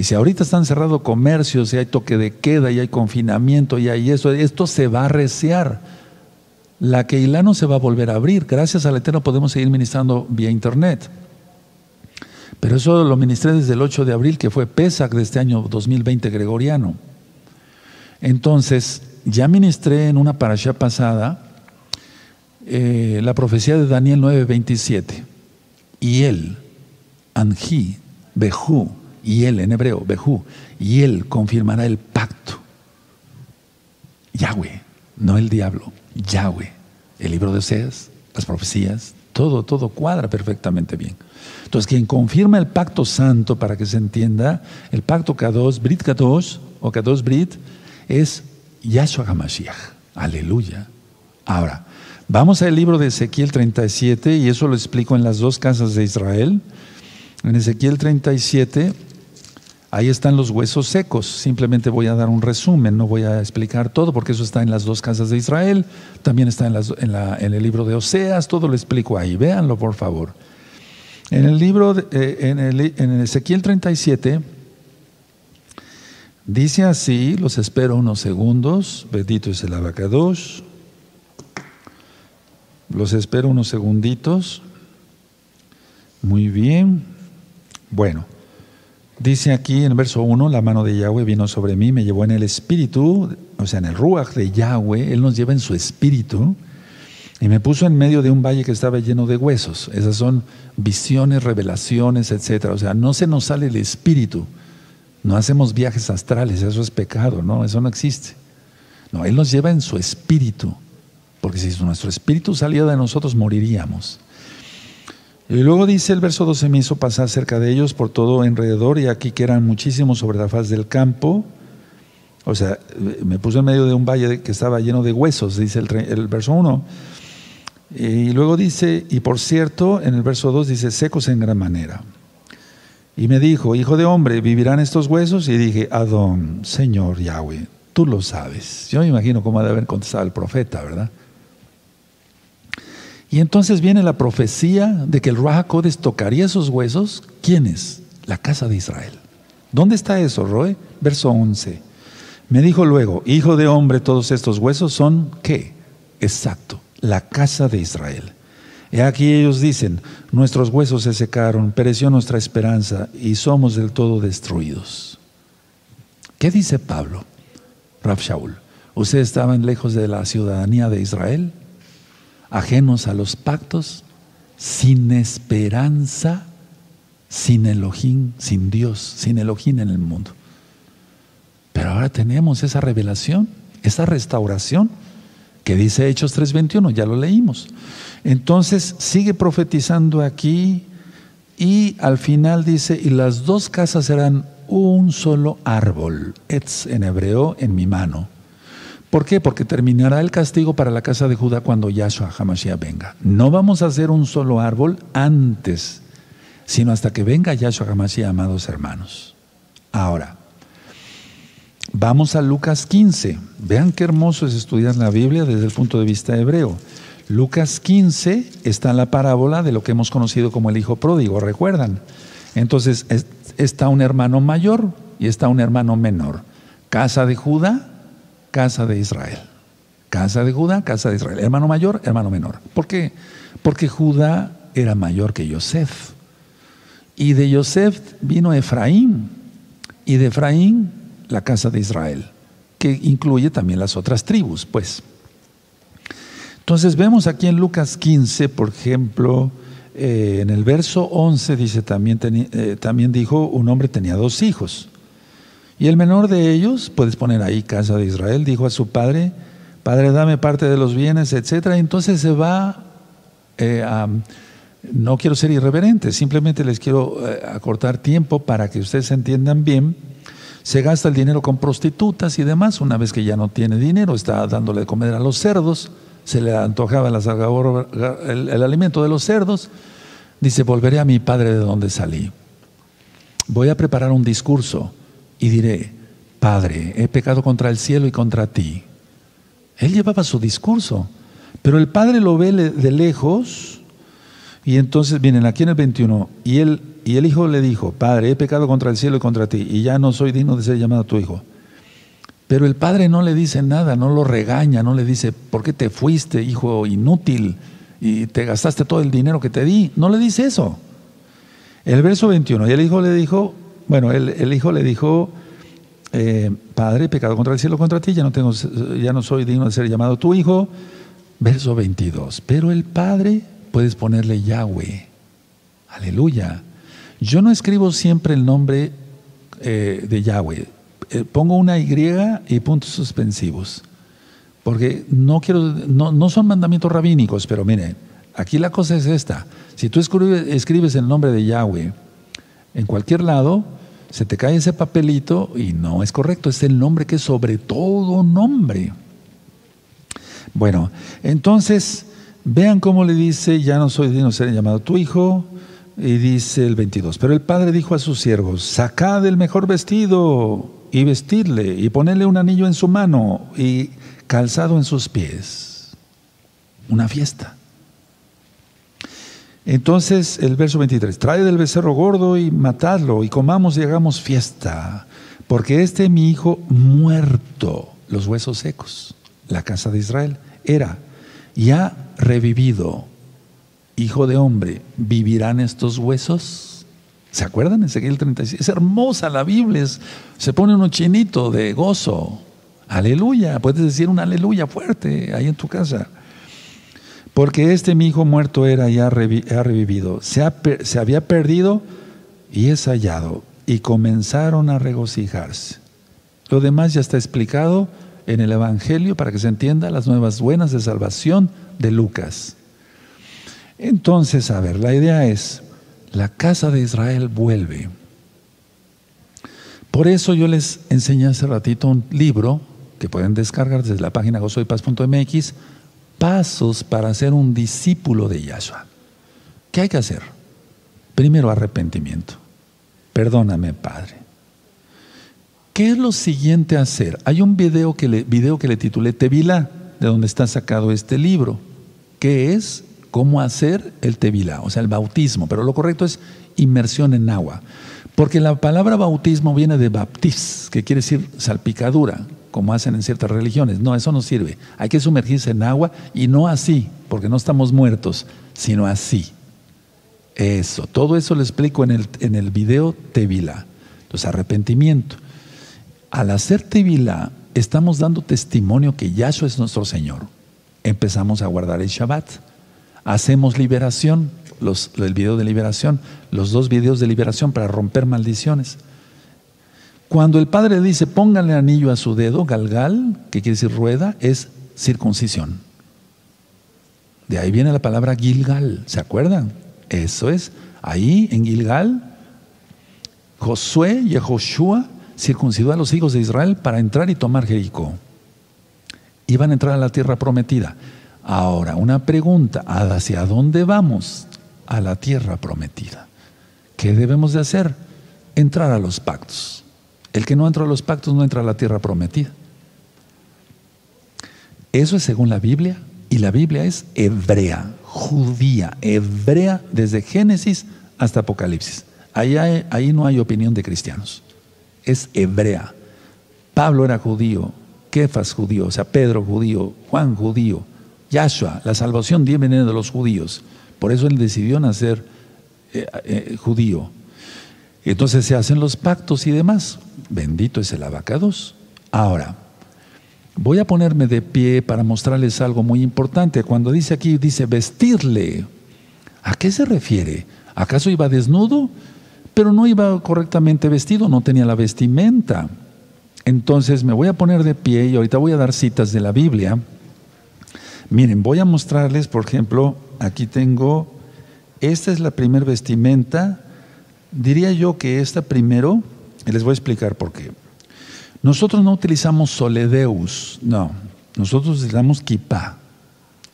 Y si ahorita están cerrados comercios y hay toque de queda y hay confinamiento y hay eso, esto se va a arreciar. La Keilah no se va a volver a abrir. Gracias al Eterno podemos seguir ministrando vía internet. Pero eso lo ministré desde el 8 de abril, que fue Pesach de este año 2020 gregoriano. Entonces, ya ministré en una parasha pasada eh, la profecía de Daniel 9:27. Y él, Anji, Bejú, y él en hebreo, Bejú, y él confirmará el pacto. Yahweh, no el diablo, Yahweh. El libro de Oseas, las profecías, todo, todo cuadra perfectamente bien. Entonces, quien confirma el pacto santo, para que se entienda, el pacto Kadosh, Brit Kadosh, o Kadosh Brit, es Yahshua HaMashiach. Aleluya. Ahora, Vamos al libro de Ezequiel 37 y eso lo explico en las dos casas de Israel. En Ezequiel 37 Ahí están los huesos secos. Simplemente voy a dar un resumen, no voy a explicar todo porque eso está en las dos casas de Israel, también está en, el libro de Oseas, todo lo explico ahí. Véanlo, por favor. En el libro, eh, en, en Ezequiel 37, dice así, los espero unos segundos, bendito es el abacados. Los espero unos segunditos. Muy bien. Bueno. Dice aquí en el verso 1, la mano de Yahweh vino sobre mí, me llevó en el espíritu, o sea, en el ruach de Yahweh, Él nos lleva en su espíritu, y me puso en medio de un valle que estaba lleno de huesos. Esas son visiones, revelaciones, etc. O sea, no se nos sale el espíritu. No hacemos viajes astrales, eso es pecado, no, eso no existe. No, Él nos lleva en su espíritu, porque si nuestro espíritu saliera de nosotros, moriríamos. Y luego dice el verso 12, me hizo pasar cerca de ellos por todo alrededor y aquí que eran muchísimos sobre la faz del campo. O sea, me puso en medio de un valle que estaba lleno de huesos, dice el, verso 1. Y luego dice, y por cierto, en el verso 2 dice, secos en gran manera. Y me dijo, hijo de hombre, ¿vivirán estos huesos? Y dije, Adón, Señor Yahweh, tú lo sabes. Yo me imagino cómo ha de haber contestado el profeta, ¿verdad? Y entonces viene la profecía de que el Raja tocaría esos huesos. ¿Quiénes? La casa de Israel. ¿Dónde está eso, Roe? Verso 11. Me dijo luego, hijo de hombre, todos estos huesos son ¿qué? Exacto, la casa de Israel. Y aquí ellos dicen, nuestros huesos se secaron, pereció nuestra esperanza y somos del todo destruidos. ¿Qué dice Pablo? Rab Shaul, ¿ustedes estaban lejos de la ciudadanía de Israel? Ajenos a los pactos, sin esperanza, sin Elohim, sin Dios, sin Elohim en el mundo. Pero ahora tenemos esa revelación, esa restauración que dice Hechos 3:21, ya lo leímos. Entonces sigue profetizando aquí y al final dice, y las dos casas serán un solo árbol, etz en hebreo, en mi mano. ¿Por qué? Porque terminará el castigo para la casa de Judá cuando Yahshua Hamashiach venga. No vamos a hacer un solo árbol antes, sino hasta que venga Yahshua Hamashiach, amados hermanos. Ahora, vamos a Lucas 15. Vean qué hermoso es estudiar la Biblia desde el punto de vista hebreo. Lucas 15 está en la parábola de lo que hemos conocido como el hijo pródigo, ¿recuerdan? Entonces está un hermano mayor y está un hermano menor. Casa de Judá casa de Israel. Casa de Judá, casa de Israel. Hermano mayor, hermano menor. ¿Por qué? Porque Judá era mayor que Yosef. Y de Yosef vino Efraín. Y de Efraín la casa de Israel, que incluye también las otras tribus, pues. Entonces vemos aquí en Lucas 15, por ejemplo, eh, en el verso 11 dice también, eh, también dijo, un hombre tenía dos hijos. Y el menor de ellos, puedes poner ahí casa de Israel, dijo a su padre, Padre, dame parte de los bienes, etc. Entonces se va eh. No quiero ser irreverente, simplemente les quiero eh, acortar tiempo para que ustedes entiendan bien. Se gasta el dinero con prostitutas y demás. Una vez que ya no tiene dinero, está dándole de comer a los cerdos, se le antojaba el, el alimento de los cerdos. Dice, volveré a mi padre de donde salí. Voy a preparar un discurso y diré, Padre, he pecado contra el cielo y contra ti. Él llevaba su discurso, pero el Padre lo ve de lejos y entonces vienen aquí en el 21 y, él, y el Hijo le dijo, Padre, he pecado contra el cielo y contra ti y ya no soy digno de ser llamado tu Hijo. Pero el Padre no le dice nada, no lo regaña, no le dice, ¿por qué te fuiste, hijo inútil? Y te gastaste todo el dinero que te di. No le dice eso. El verso 21, y el Hijo le dijo, bueno, el, hijo le dijo, eh, Padre, pecado contra el cielo, contra ti, ya no, tengo, ya no soy digno de ser llamado tu hijo. Verso 22, pero el Padre puedes ponerle Yahweh. Aleluya. Yo no escribo siempre el nombre eh, de Yahweh. Eh, pongo una Y y puntos suspensivos. Porque no quiero, no, no son mandamientos rabínicos, pero mire, aquí la cosa es esta. Si tú escribes el nombre de Yahweh en cualquier lado, se te cae ese papelito y no es correcto, es el nombre que es sobre todo nombre. Bueno, entonces, vean cómo le dice, ya no soy digno ser llamado tu hijo, Y dice el 22, pero el padre dijo a sus siervos, sacad el mejor vestido y vestidle y ponedle un anillo en su mano y calzado en sus pies. Una fiesta. Entonces el verso 23, trae del becerro gordo y matadlo y comamos y hagamos fiesta, porque este mi hijo muerto, los huesos secos, la casa de Israel, era, y ha revivido, hijo de hombre, ¿vivirán estos huesos? ¿Se acuerdan? Ezequiel 36. Es hermosa la Biblia, se pone un chinito de gozo. Aleluya, puedes decir un aleluya fuerte ahí en tu casa. Porque este mi hijo muerto era y ha revivido. Se, se había perdido y es hallado. Y comenzaron a regocijarse. Lo demás ya está explicado en el Evangelio para que se entienda las nuevas buenas de salvación de Lucas. Entonces, a ver, la idea es, la casa de Israel vuelve. Por eso yo les enseñé hace ratito un libro que pueden descargar desde la página gozoypaz.mx pasos para ser un discípulo de Yahshua. ¿Qué hay que hacer? Primero arrepentimiento. Perdóname, Padre. ¿Qué es lo siguiente a hacer? Hay un video que le, video que le titulé Tevila, de donde está sacado este libro, que es cómo hacer el Tevila, o sea, el bautismo, pero lo correcto es inmersión en agua. Porque la palabra bautismo viene de baptis, que quiere decir salpicadura, como hacen en ciertas religiones. No, eso no sirve. Hay que sumergirse en agua y no así, porque no estamos muertos, sino así. Eso, todo eso lo explico en el, en el video Tevila. Entonces, arrepentimiento. Al hacer Tevila, estamos dando testimonio que Yahshua es nuestro Señor. Empezamos a guardar el Shabbat. Hacemos liberación, los, el video de liberación, los dos videos de liberación para romper maldiciones. Cuando el padre dice póngale anillo a su dedo, galgal, que quiere decir rueda, es circuncisión. De ahí viene la palabra Gilgal, ¿se acuerdan? Eso es, ahí en Gilgal, Josué y Joshua circuncidó a los hijos de Israel para entrar y tomar Jericó. Iban a entrar a la tierra prometida. Ahora, una pregunta, ¿hacia dónde vamos? A la tierra prometida. ¿Qué debemos de hacer? Entrar a los pactos. El que no entra a los pactos no entra a la tierra prometida. Eso es según la Biblia y la Biblia es hebrea, judía, hebrea desde Génesis hasta Apocalipsis. Ahí, ahí no hay opinión de cristianos. Es hebrea. Pablo era judío, Kefas judío, o sea, Pedro judío, Juan judío, Yahshua, la salvación viene de los judíos. Por eso él decidió nacer eh, eh, judío. Entonces se hacen los pactos y demás. Bendito es el abacados. Ahora, voy a ponerme de pie para mostrarles algo muy importante. Cuando dice aquí, dice vestirle. ¿A qué se refiere? ¿Acaso iba desnudo? Pero no iba correctamente vestido, no tenía la vestimenta. Entonces me voy a poner de pie y ahorita voy a dar citas de la Biblia. Miren, voy a mostrarles, por ejemplo, aquí tengo, esta es la primer vestimenta Diría yo que esta primero, y les voy a explicar por qué. Nosotros no utilizamos soledeus, no. Nosotros utilizamos kippah,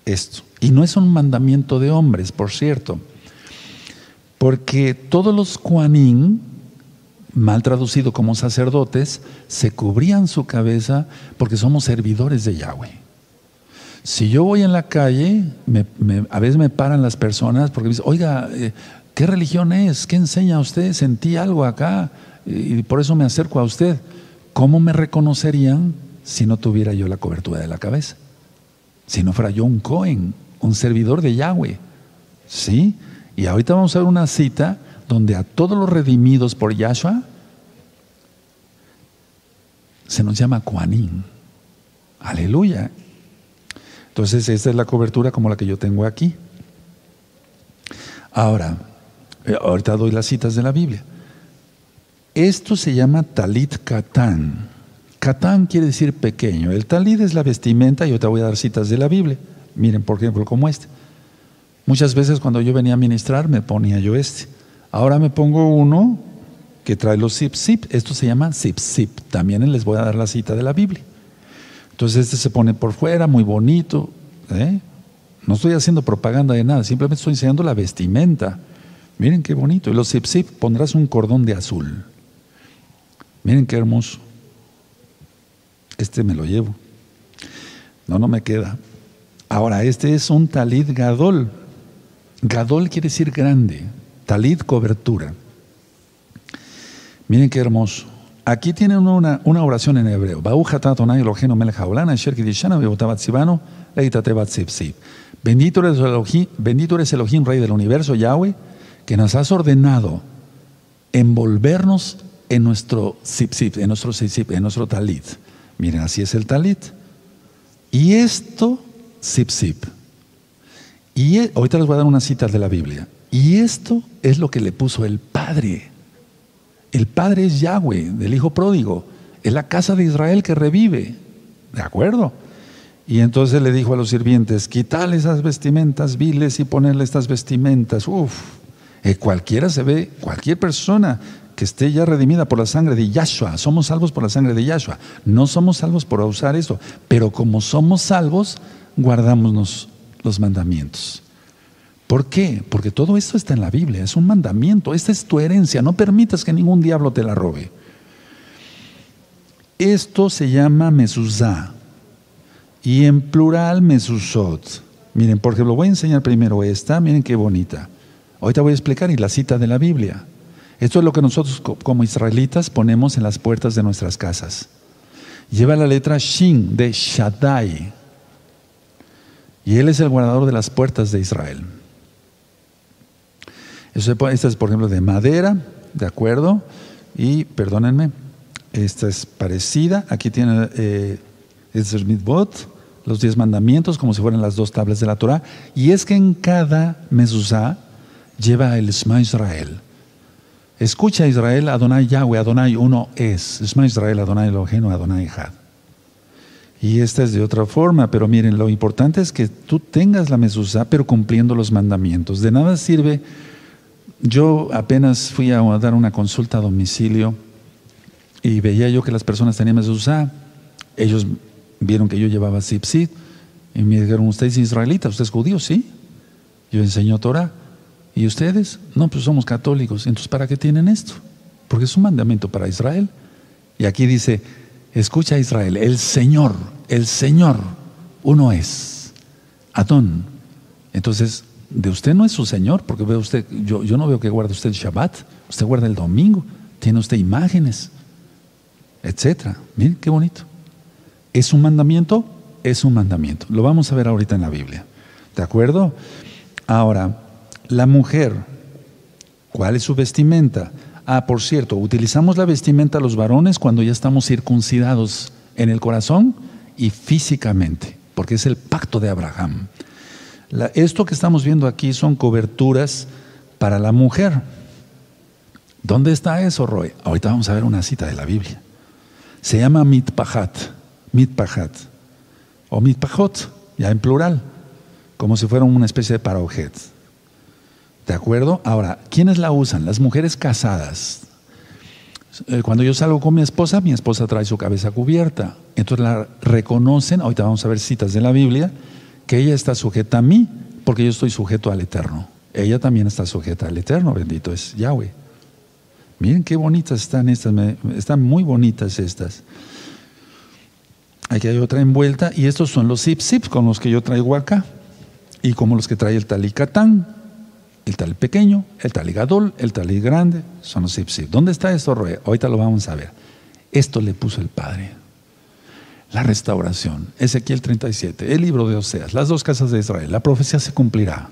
esto. Y no es un mandamiento de hombres, por cierto. Porque todos los kuanin, mal traducido como sacerdotes, se cubrían su cabeza porque somos servidores de Yahweh. Si yo voy en la calle, a veces me paran las personas porque me dicen, oiga, eh, ¿Qué religión es? ¿Qué enseña usted? Sentí algo acá y por eso me acerco a usted. ¿Cómo me reconocerían si no tuviera yo la cobertura de la cabeza? Si no fuera yo un Cohen, un servidor de Yahweh. ¿Sí? Y ahorita vamos a ver una cita donde a todos los redimidos por Yahshua se nos llama Kuanin. Aleluya. Entonces, esta es la cobertura como la que yo tengo aquí. Ahora, eh, ahorita doy las citas de la Biblia. Esto se llama talit katán. Katán quiere decir pequeño. El talit es la vestimenta yo te voy a dar citas de la Biblia. Miren, por ejemplo, como este. Muchas veces cuando yo venía a ministrar me ponía yo este. Ahora me pongo uno que trae los zip zip. Esto se llama zip zip. También les voy a dar la cita de la Biblia. Entonces este se pone por fuera, muy bonito. ¿eh? No estoy haciendo propaganda de nada, simplemente estoy enseñando la vestimenta. Miren qué bonito. Y los zip pondrás un cordón de azul. Miren qué hermoso. Este me lo llevo. No, no me queda. Ahora, este es un talit gadol. Gadol quiere decir grande. Talit cobertura. Miren qué hermoso. Aquí tienen una, oración en hebreo. Bendito eres, Elohim, bendito eres Elohim, Rey del universo, Yahweh, que nos has ordenado envolvernos en nuestro zip, en nuestro zip, en nuestro talit. Miren, así es el talit. Y esto, zip. Y e, ahorita les voy a dar unas citas de la Biblia. Y esto es lo que le puso el Padre. El Padre es Yahweh, del Hijo Pródigo. Es la casa de Israel que revive. ¿De acuerdo? Y entonces le dijo a los sirvientes, quitarle esas vestimentas viles y ponerle estas vestimentas. Uf, eh, cualquiera se ve, cualquier persona que esté ya redimida por la sangre de Yahshua. Somos salvos por la sangre de Yahshua. No somos salvos por usar esto, pero como somos salvos, guardamos los mandamientos. ¿Por qué? Porque todo esto está en la Biblia, es un mandamiento, esta es tu herencia, no permitas que ningún diablo te la robe. Esto se llama mezuzá y en plural mezuzot. Miren, porque lo voy a enseñar primero esta, miren qué bonita. Ahorita voy a explicar y la cita de la Biblia. Esto es lo que nosotros como israelitas ponemos en las puertas de nuestras casas. Lleva la letra Shin de Shaddai. Y él es el guardador de las puertas de Israel. Esta es, por ejemplo, de madera, ¿de acuerdo? Y, perdónenme, esta es parecida. Aquí tiene eh, el Mitzvot, los diez mandamientos, como si fueran las dos tablas de la Torah. Y es que en cada mezuzá lleva el Shema Israel. Escucha Israel, Adonai Yahweh, Adonai uno es. Shema Israel, Adonai Elohenu, Adonai Had. Y esta es de otra forma, pero miren, lo importante es que tú tengas la mezuzá, pero cumpliendo los mandamientos. De nada sirve yo apenas fui a dar una consulta a domicilio y veía yo que las personas tenían mezuzá. Ellos vieron que yo llevaba zipzit y me dijeron, ¿usted es israelita? ¿Usted es judío? Sí. Yo enseño Torah. ¿Y ustedes? No, pues somos católicos. Entonces, ¿para qué tienen esto? Porque es un mandamiento para Israel. Y aquí dice, escucha Israel, el Señor, el Señor, uno es. Adón. Entonces, de usted no es su Señor, porque ve usted, yo, yo no veo que guarde usted el Shabbat, usted guarda el domingo, tiene usted imágenes, etcétera. Miren qué bonito. ¿Es un mandamiento? Es un mandamiento. Lo vamos a ver ahorita en la Biblia. ¿De acuerdo? Ahora, la mujer, ¿cuál es su vestimenta? Ah, por cierto, utilizamos la vestimenta los varones cuando ya estamos circuncidados en el corazón y físicamente, porque es el pacto de Abraham esto que estamos viendo aquí son coberturas para la mujer. ¿Dónde está eso, Roy? Ahorita vamos a ver una cita de la Biblia. Se llama mitpahat, mitpahat, o mitpahot, ya en plural, como si fuera una especie de parojet. ¿De acuerdo? Ahora, ¿quiénes la usan? Las mujeres casadas. Eh, cuando yo salgo con mi esposa, mi esposa trae su cabeza cubierta. Entonces la reconocen, ahorita vamos a ver citas de la Biblia, que ella está sujeta a mí, porque yo estoy sujeto al Eterno. Ella también está sujeta al Eterno, bendito es Yahweh. Miren qué bonitas están estas, están muy bonitas estas. Aquí hay otra envuelta y estos son los zip zip con los que yo traigo acá y como los que trae el talicatán, el tal pequeño, el taligadol, el talí grande, son los zip zip. ¿Dónde está esto, Roe? Ahorita lo vamos a ver. Esto le puso el Padre la restauración. Ezequiel 37, el libro de Oseas, las dos casas de Israel, la profecía se cumplirá.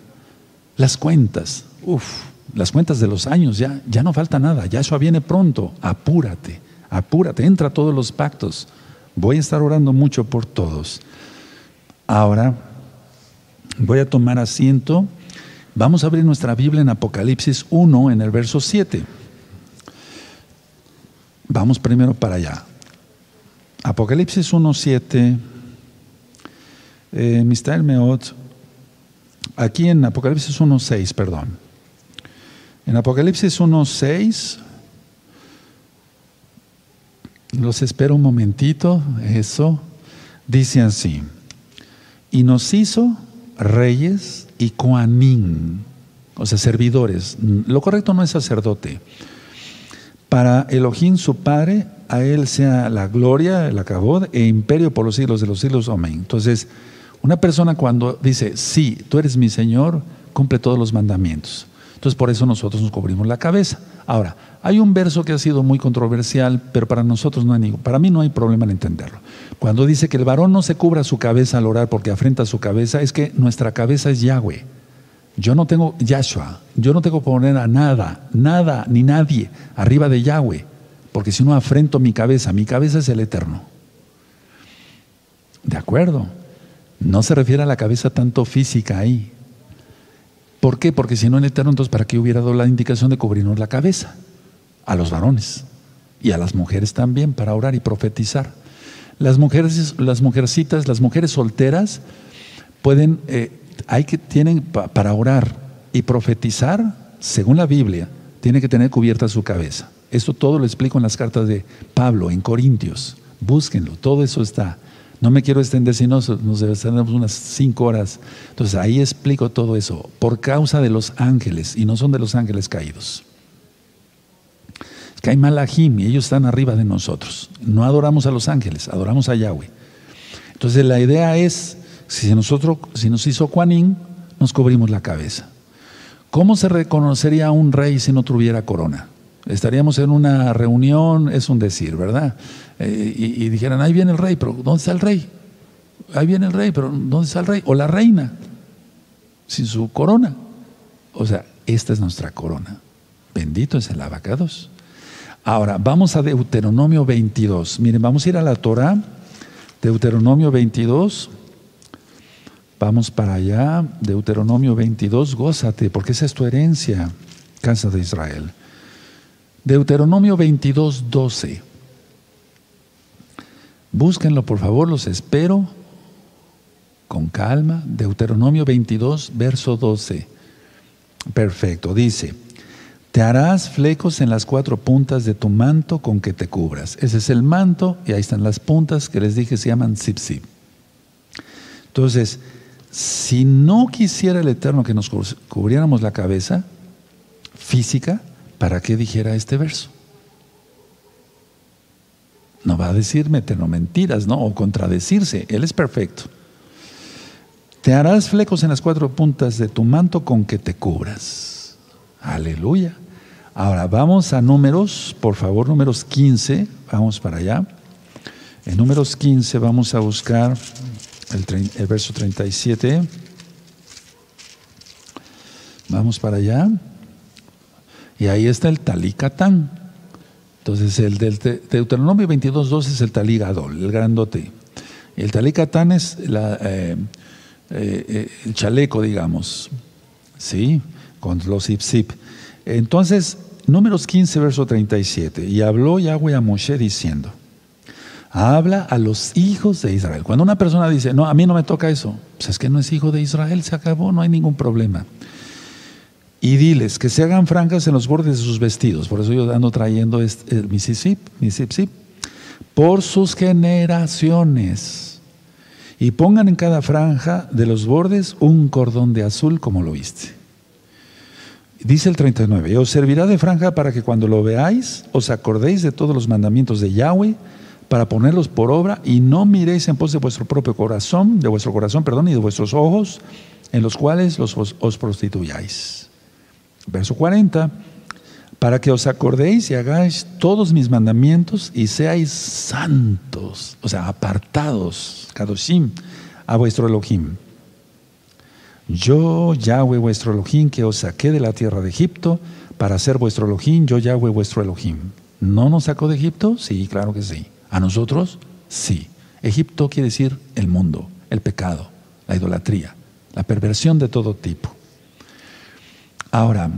Las cuentas, uff, las cuentas de los años, ya, ya no falta nada, ya eso viene pronto, apúrate, apúrate, entra a todos los pactos. Voy a estar orando mucho por todos. Ahora voy a tomar asiento. Vamos a abrir nuestra Biblia en Apocalipsis 1, en el verso 7. Vamos primero para allá. Apocalipsis 1.7, eh, Mister Meot, aquí en Apocalipsis 1.6, perdón. En Apocalipsis 1.6, los espero un momentito, eso, dice así, y nos hizo reyes y coanín. o sea, servidores. Lo correcto no es sacerdote. Para Elohim su Padre, a Él sea la gloria, el acabod e imperio por los siglos de los siglos. Amén. Entonces, una persona cuando dice, sí, tú eres mi Señor, cumple todos los mandamientos. Entonces, por eso nosotros nos cubrimos la cabeza. Ahora, hay un verso que ha sido muy controversial, pero para nosotros no hay para mí no hay problema en entenderlo. Cuando dice que el varón no se cubra su cabeza al orar porque afrenta su cabeza, es que nuestra cabeza es Yahweh. Yo no tengo Yahshua, yo no tengo que poner a nada, nada ni nadie arriba de Yahweh, porque si no afrento mi cabeza, mi cabeza es el eterno. ¿De acuerdo? No se refiere a la cabeza tanto física ahí. ¿Por qué? Porque si no el eterno, entonces ¿para qué hubiera dado la indicación de cubrirnos la cabeza? A los varones y a las mujeres también para orar y profetizar. Las mujeres, las mujercitas, las mujeres solteras pueden eh, hay que, tienen para orar y profetizar, según la Biblia, tiene que tener cubierta su cabeza. Esto todo lo explico en las cartas de Pablo, en Corintios. Búsquenlo, todo eso está. No me quiero extender, si no, nos extendemos unas cinco horas. Entonces ahí explico todo eso. Por causa de los ángeles, y no son de los ángeles caídos. Es que hay malajim y ellos están arriba de nosotros. No adoramos a los ángeles, adoramos a Yahweh. Entonces la idea es si nosotros, si nos hizo Juanín, nos cubrimos la cabeza. ¿Cómo se reconocería un rey si no tuviera corona? Estaríamos en una reunión, es un decir, ¿verdad? Eh, y, dijeran, ahí viene el rey, pero ¿dónde está el rey? Ahí viene el rey, pero ¿dónde está el rey? O la reina, sin su corona. O sea, esta es nuestra corona. Bendito es el abacados. Ahora, vamos a Deuteronomio 22. Miren, vamos a ir a la Torah, Deuteronomio 22. Vamos para allá, Deuteronomio 22, gózate, porque esa es tu herencia, casa de Israel. Deuteronomio 22, 12. Búsquenlo, por favor, los espero con calma. Deuteronomio 22, verso 12. Perfecto, dice, te harás flecos en las cuatro puntas de tu manto con que te cubras. Ese es el manto y ahí están las puntas que les dije se llaman zip Entonces, si no quisiera el Eterno que nos cubriéramos la cabeza física, ¿para qué dijera este verso? No va a decirme Eterno mentiras, ¿no? O contradecirse. Él es perfecto. Te harás flecos en las cuatro puntas de tu manto con que te cubras. Aleluya. Ahora vamos a números, por favor, números 15. Vamos para allá. En números 15 vamos a buscar el, verso 37. Vamos para allá. Y ahí está el talicatán. Entonces, el del Deuteronomio 22.2 es el taligadol, el grandote. El talicatán es la, eh, eh, el chaleco, digamos. ¿Sí? Con los zip Entonces, números 15, verso 37. Y habló Yahweh a Moshe diciendo habla a los hijos de Israel. Cuando una persona dice, no, a mí no me toca eso, pues es que no es hijo de Israel, se acabó, no hay ningún problema. Y diles que se hagan franjas en los bordes de sus vestidos. Por eso yo ando trayendo este, el Mississippi, Mississippi, por sus generaciones. Y pongan en cada franja de los bordes un cordón de azul como lo viste. Dice el 39, y os servirá de franja para que cuando lo veáis os acordéis de todos los mandamientos de Yahweh para ponerlos por obra y no miréis en pos de vuestro propio corazón, de vuestro corazón, perdón, y de vuestros ojos, en los cuales los, os, prostituyáis. Verso 40, para que os acordéis y hagáis todos mis mandamientos y seáis santos, o sea, apartados, kadoshim, a vuestro Elohim. Yo, Yahweh, vuestro Elohim, que os saqué de la tierra de Egipto, para ser vuestro Elohim, yo, Yahweh, vuestro Elohim. ¿No nos sacó de Egipto? Sí, claro que sí. ¿A nosotros? Sí. Egipto quiere decir el mundo, el pecado, la idolatría, la perversión de todo tipo. Ahora,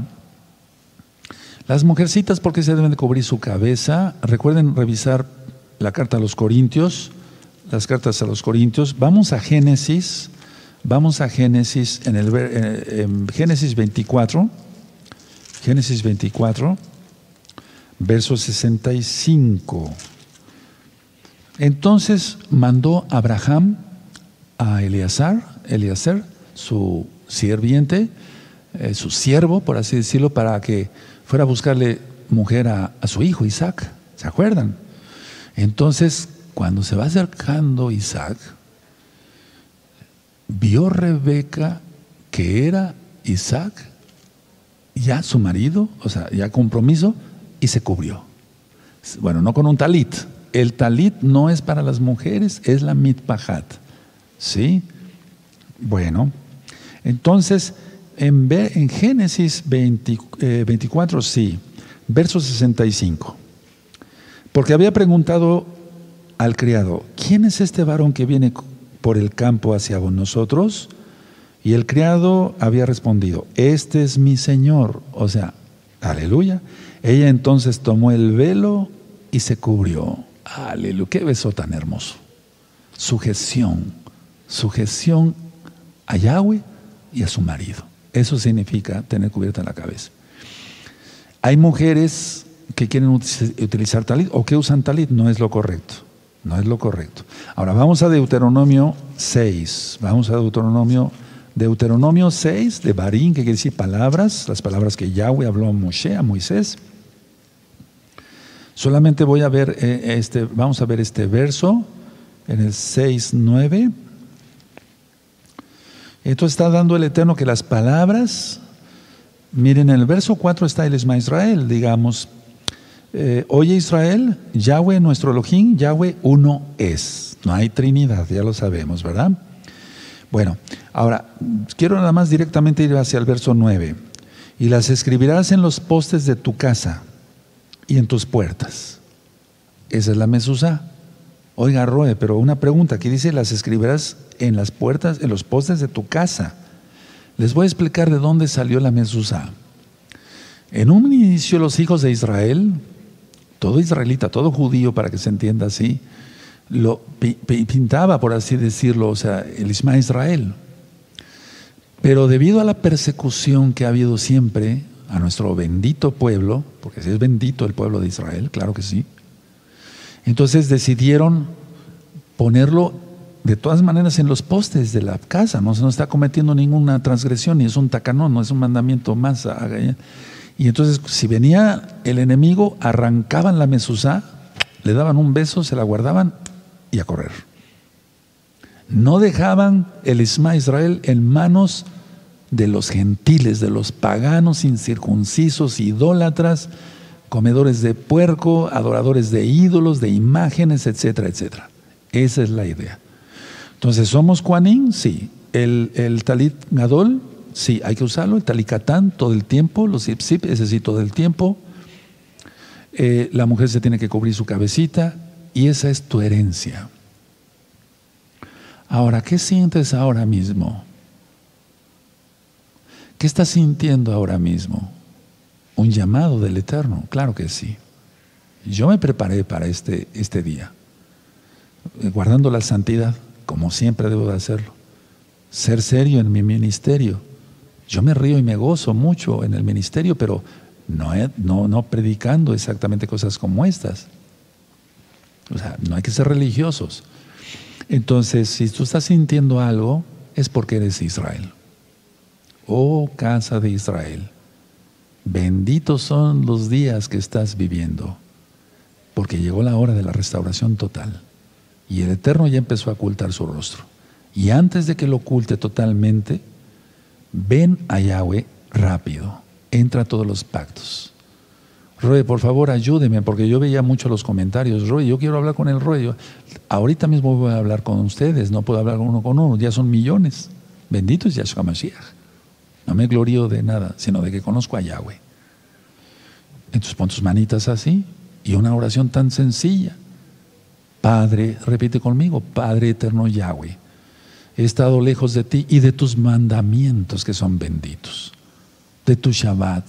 las mujercitas, ¿por qué se deben de cubrir su cabeza? Recuerden revisar la carta a los Corintios, las cartas a los Corintios. Vamos a Génesis, vamos a Génesis, en, el, Génesis 24, Génesis 24, verso 65. Entonces mandó Abraham a Eleazar, Eleazar, su sirviente, eh, su siervo, por así decirlo, para que fuera a buscarle mujer a, a su hijo Isaac. ¿Se acuerdan? Entonces, cuando se va acercando Isaac, vio Rebeca que era Isaac, ya su marido, o sea, ya compromiso, y se cubrió. Bueno, no con un talit. El talit no es para las mujeres, es la mitpahat. ¿Sí? Bueno, entonces, en, en Génesis 24, eh, sí, verso 65. Porque había preguntado al criado, ¿quién es este varón que viene por el campo hacia nosotros? Y el criado había respondido, este es mi Señor. O sea, aleluya. Ella entonces tomó el velo y se cubrió. Aleluya. Qué beso tan hermoso. Sujeción. Sujeción a Yahweh y a su marido. Eso significa tener cubierta la cabeza. Hay mujeres que quieren utilizar talit o que usan talit. No es lo correcto. No es lo correcto. Ahora vamos a Deuteronomio 6. Vamos a Deuteronomio Deuteronomio 6 de Barín, que quiere decir palabras, las palabras que Yahweh habló a Moshe, a Moisés. Solamente voy a ver eh, este, vamos a ver este verso en el 6, 9. Esto está dando el Eterno que las palabras, miren, en el verso 4 está el Isma Israel, digamos, eh, oye Israel, Yahweh nuestro Elohim, Yahweh uno es. No hay Trinidad, ya lo sabemos, ¿verdad? Bueno, ahora, quiero nada más directamente ir hacia el verso 9. Y las escribirás en los postes de tu casa y en tus puertas. Esa es la mesusa. Oiga, Roe, pero una pregunta, aquí dice, las escribirás en las puertas, en los postes de tu casa. Les voy a explicar de dónde salió la mesusa. En un inicio los hijos de Israel, todo israelita, todo judío, para que se entienda así, lo pintaba, por así decirlo, o sea, el Isma Israel. Pero debido a la persecución que ha habido siempre a nuestro bendito pueblo, porque si es bendito el pueblo de Israel, claro que sí, entonces decidieron ponerlo de todas maneras en los postes de la casa, no se no está cometiendo ninguna transgresión, ni es un tacanón, no es un mandamiento más. Y entonces, si venía el enemigo, arrancaban la mesuzá, le daban un beso, se la guardaban y a correr. No dejaban el Isma Israel en manos de los gentiles, de los paganos incircuncisos, idólatras, comedores de puerco, adoradores de ídolos, de imágenes, etcétera, etcétera. Esa es la idea. Entonces, ¿somos Kuanin? Sí. El, el talit gadol, sí, hay que usarlo. El talicatán, todo el tiempo. Los ipsip, ese sí, todo el tiempo. Eh, la mujer se tiene que cubrir su cabecita y esa es tu herencia. Ahora, ¿qué sientes ahora mismo? ¿Qué estás sintiendo ahora mismo? Un llamado del Eterno, claro que sí. Yo me preparé para este, este día, guardando la santidad, como siempre debo de hacerlo. Ser serio en mi ministerio. Yo me río y me gozo mucho en el ministerio, pero no, no, no predicando exactamente cosas como estas. O sea, no hay que ser religiosos. Entonces, si tú estás sintiendo algo, es porque eres Israel. Oh casa de Israel, benditos son los días que estás viviendo, porque llegó la hora de la restauración total. Y el Eterno ya empezó a ocultar su rostro. Y antes de que lo oculte totalmente, ven a Yahweh rápido, entra a todos los pactos. Roy, por favor, ayúdeme, porque yo veía mucho los comentarios. Roy, yo quiero hablar con el Roy. Ahorita mismo voy a hablar con ustedes, no puedo hablar uno con uno, ya son millones. Bendito es Yahshua Mashiach. No me glorío de nada, sino de que conozco a Yahweh. Entonces pon tus manitas así y una oración tan sencilla. Padre, repite conmigo, Padre eterno Yahweh, he estado lejos de ti y de tus mandamientos que son benditos, de tu Shabbat,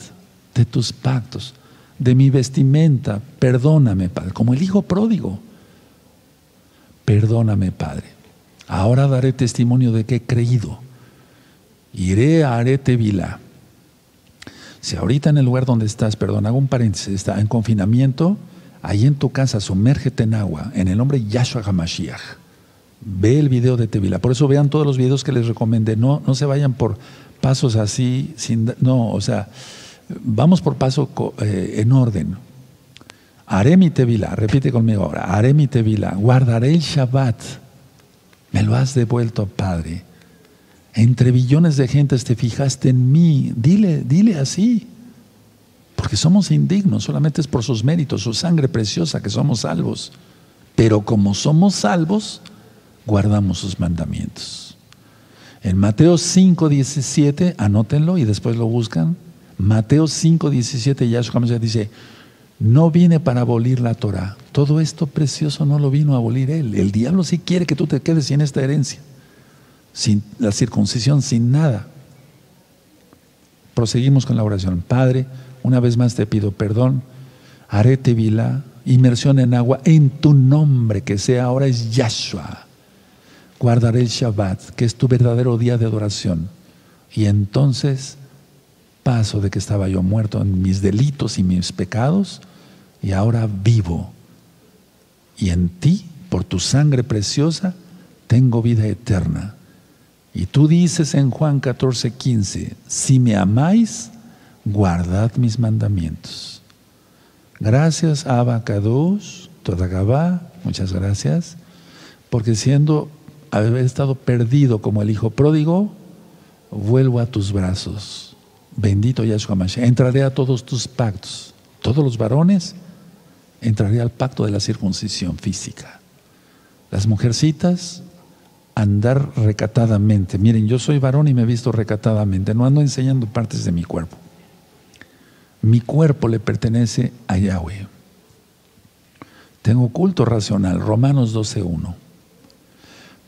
de tus pactos de mi vestimenta. Perdóname, Padre, como el hijo pródigo. Perdóname, Padre. Ahora daré testimonio de que he creído. Iré a Arete Vila. Si ahorita en el lugar donde estás, perdón, hago un paréntesis, está en confinamiento, ahí en tu casa, sumérgete en agua, en el nombre Yahshua HaMashiach. Ve el video de Tevila. Por eso vean todos los videos que les recomendé. No, no se vayan por pasos así, sin, no, o sea, vamos por paso eh, en orden. Haré mi tevila, repite conmigo ahora, haré mi tevila, guardaré el Shabbat. Me lo has devuelto, Padre. Entre billones de gentes te fijaste en mí. Dile, dile así. Porque somos indignos, solamente es por sus méritos, su sangre preciosa que somos salvos. Pero como somos salvos, guardamos sus mandamientos. En Mateo 5, 17, anótenlo y después lo buscan. Mateo 5, 17, Yahshua dice, no viene para abolir la Torah. Todo esto precioso no lo vino a abolir él. El diablo sí quiere que tú te quedes sin esta herencia sin la circuncisión, sin nada. Proseguimos con la oración. Padre, una vez más te pido perdón. Haré tevila, inmersión en agua, en tu nombre, que sea ahora es Yahshua. Guardaré el Shabbat, que es tu verdadero día de adoración. Y entonces paso de que estaba yo muerto en mis delitos y mis pecados, y ahora vivo. Y en ti, por tu sangre preciosa, tengo vida eterna. Y tú dices en Juan 14, 15, si me amáis, guardad mis mandamientos. Gracias, Abacados, Todagabá, muchas gracias, porque siendo, haber estado perdido como el hijo pródigo, vuelvo a tus brazos. Bendito Yahshua Mashiach. Entraré a todos tus pactos. Todos los varones, entraré al pacto de la circuncisión física. Las mujercitas, andar recatadamente. Miren, yo soy varón y me he visto recatadamente, no ando enseñando partes de mi cuerpo. Mi cuerpo le pertenece a Yahweh. Tengo culto racional, Romanos 12.1.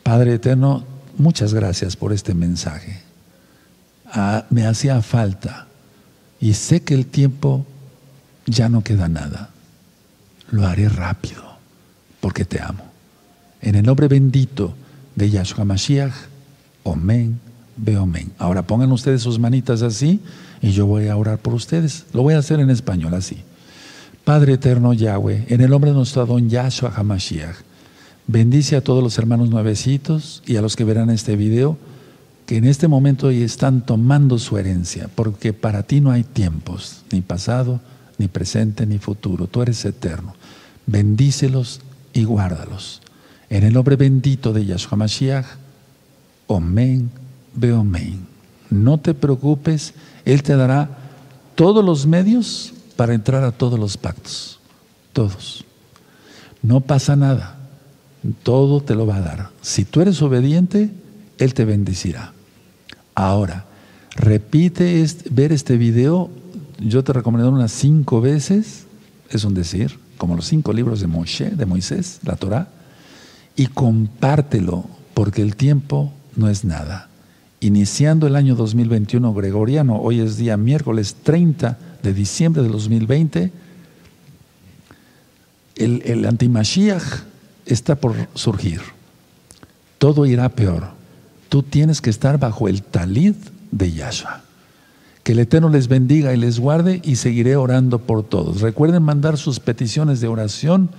Padre Eterno, muchas gracias por este mensaje. Ah, me hacía falta y sé que el tiempo ya no queda nada. Lo haré rápido porque te amo. En el nombre bendito de Yahshua Mashiach. Omen, omen. Ahora pongan ustedes sus manitas así y yo voy a orar por ustedes. Lo voy a hacer en español así. Padre eterno Yahweh, en el nombre de nuestro Adón Yahshua HaMashiach, bendice a todos los hermanos nuevecitos y a los que verán este video que en este momento están tomando su herencia, porque para ti no hay tiempos, ni pasado, ni presente, ni futuro. Tú eres eterno. Bendícelos y guárdalos. En el nombre bendito de Yahshua Mashiach, Omen, Beomen. No te preocupes, Él te dará todos los medios para entrar a todos los pactos. Todos. No pasa nada. Todo te lo va a dar. Si tú eres obediente, Él te bendecirá. Ahora, repite ver este video. Yo te recomiendo unas cinco veces, es un decir, como los cinco libros de de Moisés, la Torah y compártelo, porque el tiempo no es nada. Iniciando el año 2021 gregoriano, hoy es día miércoles 30 de diciembre de 2020, el, el antimashiach está por surgir. Todo irá peor. Tú tienes que estar bajo el talid de Yahshua. Que el Eterno les bendiga y les guarde y seguiré orando por todos. Recuerden mandar sus peticiones de oración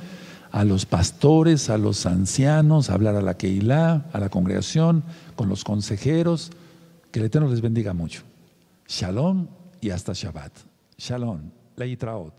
a los pastores, a los ancianos, a hablar a la Keilah, a la congregación, con los consejeros. Que el Eterno les bendiga mucho. Shalom y hasta Shabbat. Shalom. Leitraot.